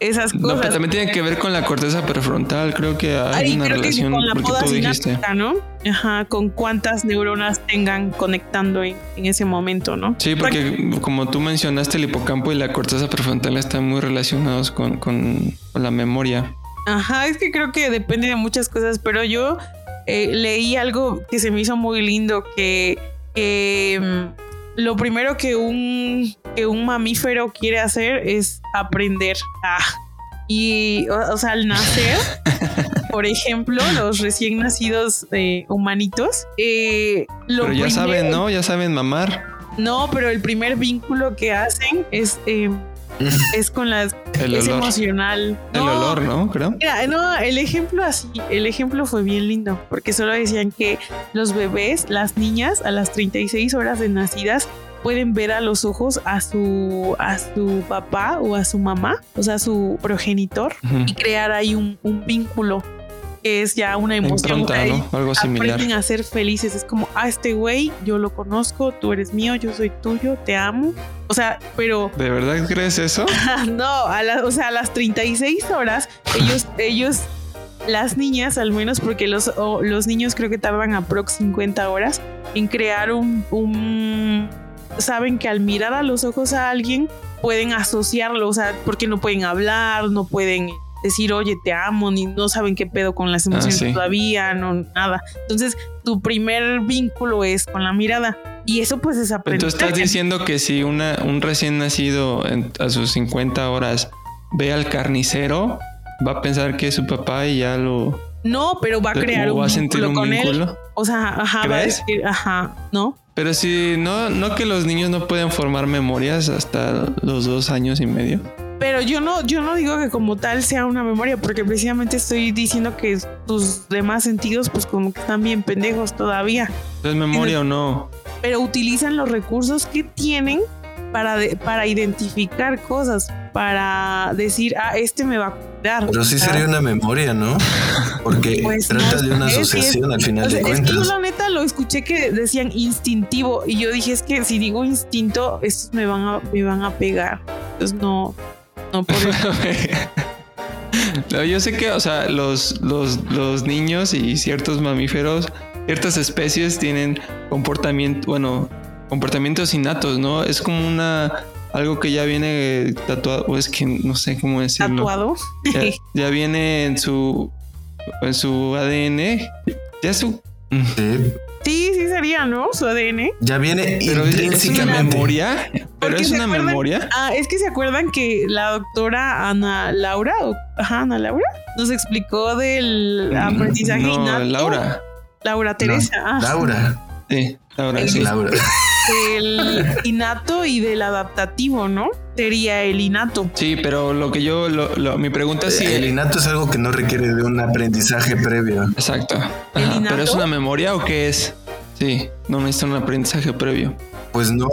esas cosas. No, pero también tiene que ver con la corteza prefrontal, creo que hay una relación con la poda sináptica, ¿no? Ajá, con cuántas neuronas tengan conectando en, ese momento, ¿no? Sí, porque como tú mencionaste, el hipocampo y la corteza prefrontal están muy relacionados con, con, la memoria. Ajá, es que creo que depende de muchas cosas, pero yo eh, leí algo que se me hizo muy lindo, que mm, lo primero que un, que un mamífero quiere hacer es aprender. a y, o, sea, al nacer, por ejemplo, los recién nacidos eh, humanitos, eh, lo pero ya saben, ¿no? Ya saben mamar. No, pero el primer vínculo que hacen es eh, es con las es emocional. El olor, ¿no? Creo. Mira, no, el ejemplo así, el ejemplo fue bien lindo, porque solo decían que los bebés, las niñas, a las 36 horas de nacidas, pueden ver a los ojos a su a su papá o a su mamá, o sea, a su progenitor, y crear ahí un, un vínculo es ya una emoción. Algo similar. Aprenden a ser felices. Es como, ah, este güey, yo lo conozco, tú eres mío, yo soy tuyo, te amo. O sea, pero. ¿De verdad crees eso? no, a o sea, a las 36 horas, ellos, ellos, las niñas, al menos, porque los, los niños creo que tardan aprox 50 horas en crear un, un. Saben que al mirar a los ojos a alguien pueden asociarlo, o sea, porque no pueden hablar, no pueden decir, oye, te amo, ni no saben qué pedo con las emociones ah, todavía, no, nada. Entonces, tu primer vínculo es con la mirada. Y eso pues es aprender. Entonces estás diciendo que si una, un recién nacido a sus 50 horas ve al carnicero, va a pensar que es su papá y ya lo... No, pero va a crear un, vínculo con él. O sea, ajá, va a decir, ajá, ¿no? Pero si no, no que los niños no pueden formar memorias hasta los dos años y medio. Pero yo no, yo no digo que como tal sea una memoria, porque precisamente estoy diciendo que tus demás sentidos, pues como que están bien pendejos todavía. ¿Es memoria o no? Pero utilizan los recursos que tienen para, para identificar cosas, para decir, ah, este me va a cuidar. Pero sí sería una memoria, ¿no? Porque pues trata de una asociación al final de cuentas. yo la neta lo escuché que decían instintivo y yo dije, es que si digo instinto, estos me van a, me van a pegar. Entonces no, no por yo sé que, o sea, los, los, los niños y ciertos mamíferos, ciertas especies tienen comportamiento, bueno, comportamientos innatos, ¿no? Es como una algo que ya viene tatuado, o es que no sé cómo decirlo. Tatuado. Ya, viene en su en su ADN. Ya su Sí, sí sería, ¿no? Su ADN. Ya viene Pero es- es una memoria. Pero Porque es una acuerdan- memoria. Ah, es que se acuerdan que la doctora Ana Laura, o- ajá, Ana Laura, nos explicó del aprendizaje No, innato. Laura. Laura Teresa. ah, Laura. Sí, Laura, El- sí. Laura. Del innato y del adaptativo, ¿no? Sería el innato. Sí, pero lo que yo, lo- lo- mi pregunta es si el innato es algo que no requiere de un aprendizaje previo. Exacto. ¿El Ajá, innato? ¿Pero es una memoria o qué es? Sí, no necesita un aprendizaje previo. Pues no,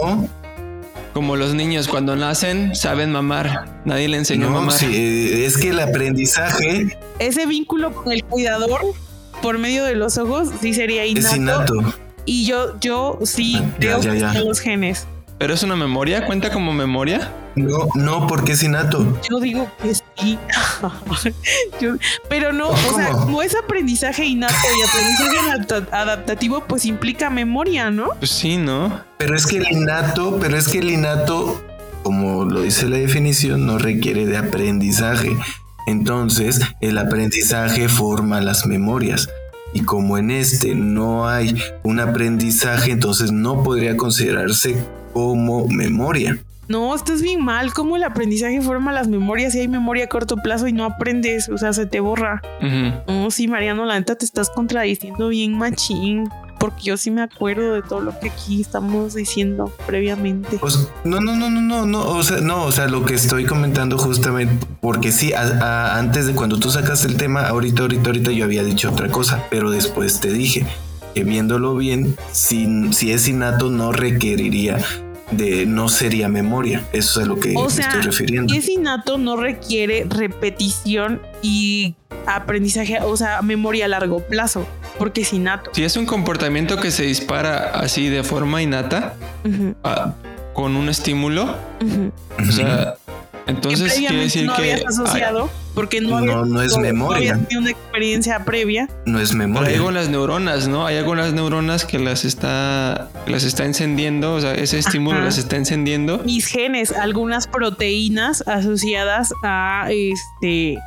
Como los niños cuando nacen saben mamar. Nadie le enseñó a no, mamar. sí, es que el aprendizaje Ese vínculo con el cuidador por medio de los ojos sí sería innato. es innato. Y yo, yo sí Ya, creo ya, que los genes. ¿Pero es una memoria? ¿Cuenta como memoria? No, no, porque es innato. Yo digo que sí. Yo- pero no, o sea, ¿Cómo? como es aprendizaje innato y aprendizaje adapta- adaptativo, pues implica memoria, ¿no? Pues sí, ¿no? Pero es que el innato, pero es que el innato, como lo dice la definición, no requiere de aprendizaje. Entonces, el aprendizaje forma las memorias. Y como en este no hay un aprendizaje, entonces no podría considerarse como memoria. No, estás bien mal. ¿Cómo el aprendizaje forma las memorias si hay memoria a corto plazo y no aprendes? O sea, se te borra. No, sí, Mariano, la neta te estás contradiciendo bien machín. Porque yo sí me acuerdo de todo lo que aquí estamos diciendo previamente. Pues, no, no, no, no, no, no, o sea, no, o sea, lo que estoy comentando justamente, porque sí, a- a- antes de cuando tú sacaste el tema, ahorita, ahorita, ahorita yo había dicho otra cosa, pero después te dije que viéndolo bien, si, si es innato, no requeriría de, no sería memoria, eso es a lo que O me sea, estoy refiriendo. Es innato no requiere repetición y aprendizaje, o sea, memoria a largo plazo, porque es innato. Si es un comportamiento que se dispara así de forma innata, ah, con un estímulo, o sea, entonces que quiere decir no que habías asociado, porque no, No, no es no memoria. tenido una experiencia previa. no es Pero hay memoria. algunas neuronas, ¿no? Hay algunas neuronas que las está, que las está encendiendo, o sea, ese estímulo Ajá. las está encendiendo. Mis genes, algunas proteínas asociadas a este,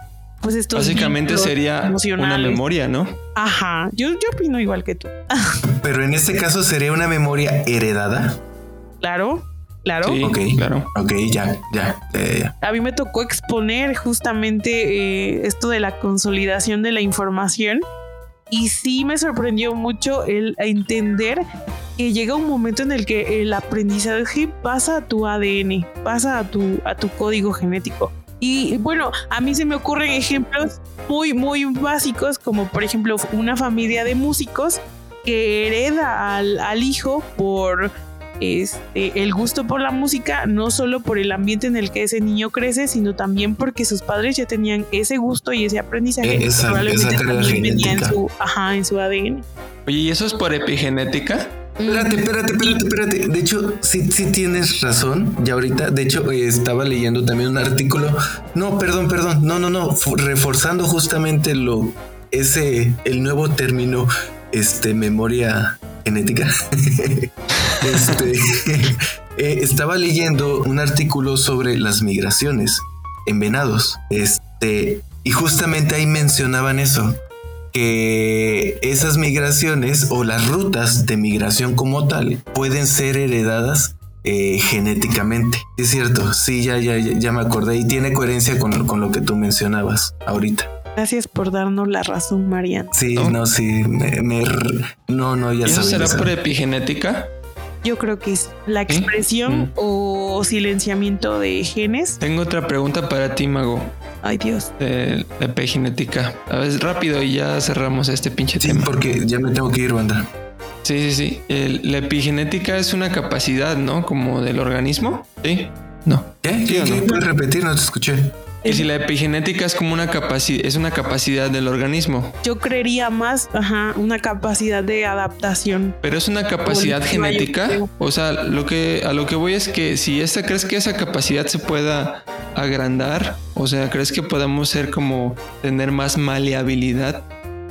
pues estos. Básicamente sería una memoria, ¿no? Ajá, yo, yo opino igual que tú. Pero en este caso sería una memoria heredada. Claro, claro. Sí, Ok. claro. Ok, ya, ya, ya, ya. A mí me tocó exponer justamente eh, esto de la consolidación de la información y sí me sorprendió mucho el entender que llega un momento en el que el aprendizaje pasa a tu ADN, pasa a tu, a tu código genético. Y bueno, a mí se me ocurren ejemplos muy, muy básicos, como por ejemplo una familia de músicos que hereda al, al hijo por este, el gusto por la música, no solo por el ambiente en el que ese niño crece, sino también porque sus padres ya tenían ese gusto y ese aprendizaje. Eh, que esa- probablemente esa también venía en su, ajá, en su ADN. Oye, ¿y eso es por epigenética? Espérate, espérate, espérate, espérate. De hecho, sí, sí tienes razón. Ya ahorita, de hecho, eh, estaba leyendo también un artículo. No, perdón, perdón. No, no, no. Reforzando justamente lo, ese, el nuevo término, este, memoria genética. este, eh, estaba leyendo un artículo sobre las migraciones en venados. Este, y justamente ahí mencionaban eso que esas migraciones o las rutas de migración como tal pueden ser heredadas eh, genéticamente. Es cierto, sí, ya, ya, ya me acordé y tiene coherencia con, con lo que tú mencionabas ahorita. Gracias por darnos la razón, Mariana. Sí, ¿No? no, sí, me, no, no, ya ¿Y eso sabes. será ya por epigenética? Yo creo que es la ¿Sí? expresión Mm. o silenciamiento de genes. Tengo otra pregunta para ti, Mago, Ay, Dios. de la epigenética. A ver, rápido y ya cerramos este pinche Sí, tema. porque ya me tengo que ir, banda. Sí, sí, sí. El- la epigenética es una capacidad, ¿no? Como del organismo. Sí. No. ¿Qué? ¿Sí ¿Qué, qué? no? ¿Puedes repetir? No te escuché. Y si la epigenética es como una capacidad, es una capacidad del organismo, Yo creería más, ajá, una capacidad de adaptación. pero es una capacidad genética. O sea, lo que a lo que voy es que si esta crees que esa capacidad se pueda agrandar, o sea, crees que podamos ser como tener más maleabilidad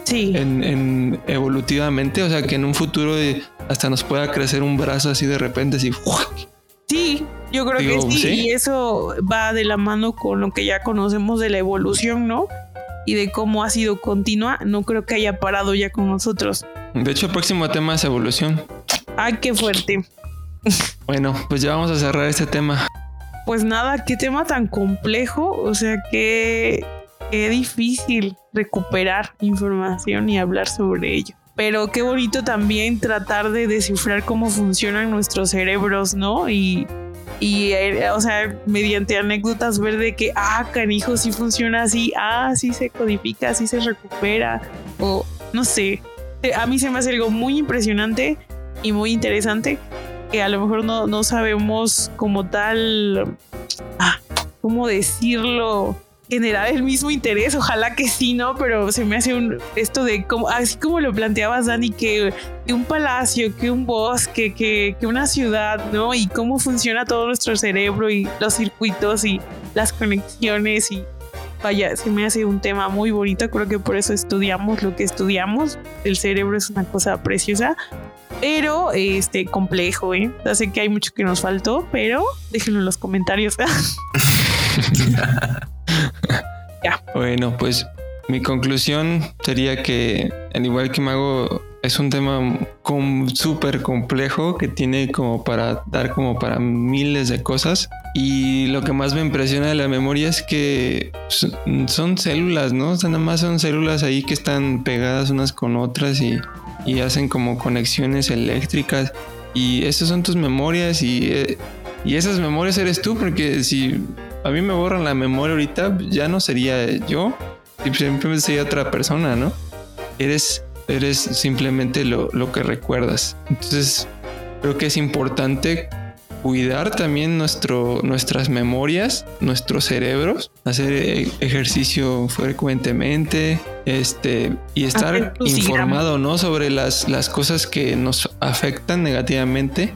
Sí. en, en evolutivamente, o sea, que en un futuro eh, hasta nos pueda crecer un brazo así de repente, así. Sí, yo creo Digo, que sí, ¿sí? Y eso va de la mano con lo que ya conocemos de la evolución, ¿no? Y de cómo ha sido continua. No creo que haya parado ya con nosotros. De hecho, el próximo tema es evolución. Ay, qué fuerte. Bueno, pues ya vamos a cerrar este tema. Pues nada, qué tema tan complejo. O sea, qué, qué difícil recuperar información y hablar sobre ello. Pero qué bonito también tratar de descifrar cómo funcionan nuestros cerebros, ¿no? Y, y eh, o sea, mediante anécdotas ver de que, ah, canijo, sí funciona así, ah, sí se codifica, sí se recupera, o no sé. A mí se me hace algo muy impresionante y muy interesante que a lo mejor no, no sabemos como tal, ah, ¿cómo decirlo? Generar el mismo interés, ojalá que sí, ¿no? Pero se me hace un esto de como así como lo planteabas Dani que, un palacio, que un bosque, que, que, una ciudad, ¿no? Y cómo funciona todo nuestro cerebro y los circuitos y las conexiones y vaya, se me hace un tema muy bonito, creo que por eso estudiamos lo que estudiamos. El cerebro es una cosa preciosa pero este complejo, ¿eh? Ya sé que hay mucho que nos faltó, pero déjenlo en los comentarios. ya. Bueno, pues mi conclusión sería que, al igual que Mago, es un tema súper complejo que tiene como para dar como para miles de cosas. Y lo que más me impresiona de la memoria es que son células, ¿no? O sea, nada más son células ahí que están pegadas unas con otras y y hacen como conexiones eléctricas y esas son tus memorias y, eh, y esas memorias eres tú porque si a mí me borran la memoria ahorita ya no sería yo simplemente sería otra persona no eres eres simplemente lo, lo que recuerdas. Entonces creo que es importante cuidar también nuestro, nuestras memorias, nuestros cerebros, hacer e-, ejercicio frecuentemente, este, y estar informado, ¿no? Sobre las, las cosas que nos afectan negativamente,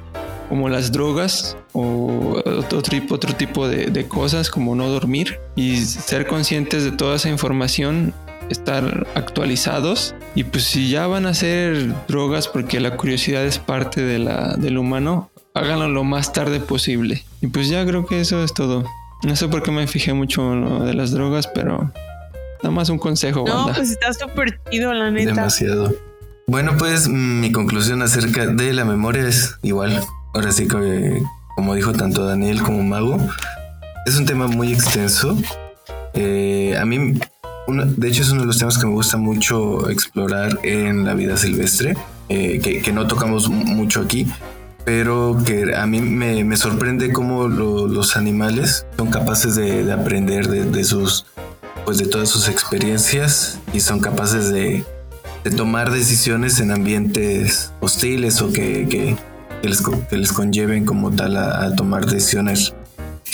como las drogas o otro tipo, otro tipo de, de cosas, como no dormir, y ser conscientes de toda esa información estar actualizados y pues si ya van a ser drogas porque la curiosidad es parte de la, del humano háganlo lo más tarde posible. Y pues ya creo que eso es todo. No sé por qué me fijé mucho en lo de las drogas, pero nada más un consejo. No, pues estás súper chido, la neta. Demasiado. Bueno, pues mi conclusión acerca de la memoria es igual. Ahora sí que, como dijo tanto Daniel como Mago, es un tema muy extenso. Eh, a mí, de hecho, es uno de los temas que me gusta mucho explorar en la vida silvestre, eh, que, no tocamos mucho aquí, pero que a mí me, sorprende cómo los animales son capaces de, aprender de, sus pues de todas sus experiencias y son capaces de, tomar decisiones en ambientes hostiles o que, les, conlleven como tal a, tomar decisiones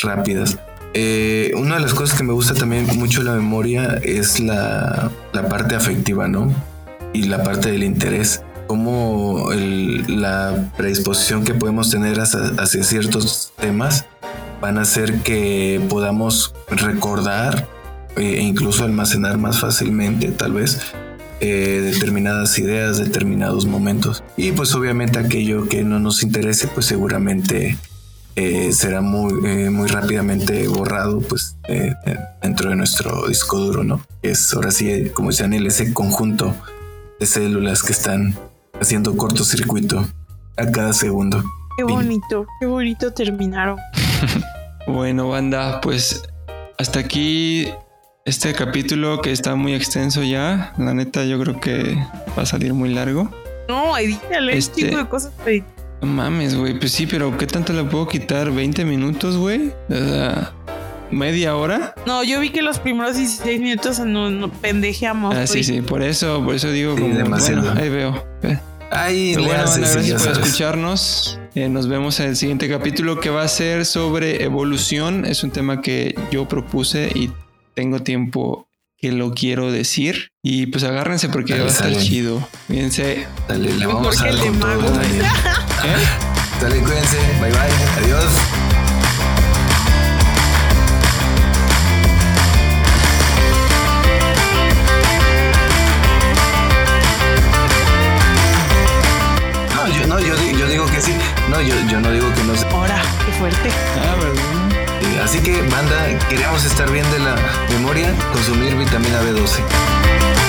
rápidas. Eh, una de las cosas que me gusta también mucho la memoria es la, la parte afectiva, ¿no? Y la parte del interés cómo la predisposición que podemos tener hacia, ciertos temas van a hacer que podamos recordar eh, e incluso almacenar más fácilmente tal vez eh, determinadas ideas, determinados momentos. Y pues obviamente aquello que no nos interese pues seguramente eh, será muy, muy rápidamente borrado pues dentro de nuestro disco duro, ¿no? Es ahora sí, como decía Anel, ese conjunto de células que están haciendo cortocircuito a cada segundo. Qué bonito, qué bonito terminaron. bueno, banda, pues hasta aquí este capítulo que está muy extenso ya. La neta, yo creo que va a salir muy largo. No, edítale, este tipo de cosas. No mames, güey. Pues sí, pero ¿qué tanto le puedo quitar? ¿20 minutos, güey? O sea, ¿media hora? No, yo vi que los primeros 16 minutos no, no pendejeamos. Ah, sí, sí, por eso, por eso digo como. Demasiado. ahí veo. Ay, bueno, gracias por escucharnos. Eh, nos vemos en el siguiente capítulo que va a ser sobre evolución. Es un tema que yo propuse y tengo tiempo que lo quiero decir. Y pues agárrense porque va a estar chido. Fíjense. Dale, le vamos a dar con todo, ¿Eh? Dale, cuídense. Bye bye. Adiós. No, yo, yo no digo que no sea. Ahora, qué fuerte. Ah, verdad. Así que, banda, queremos estar bien de la memoria, consumir vitamina B12.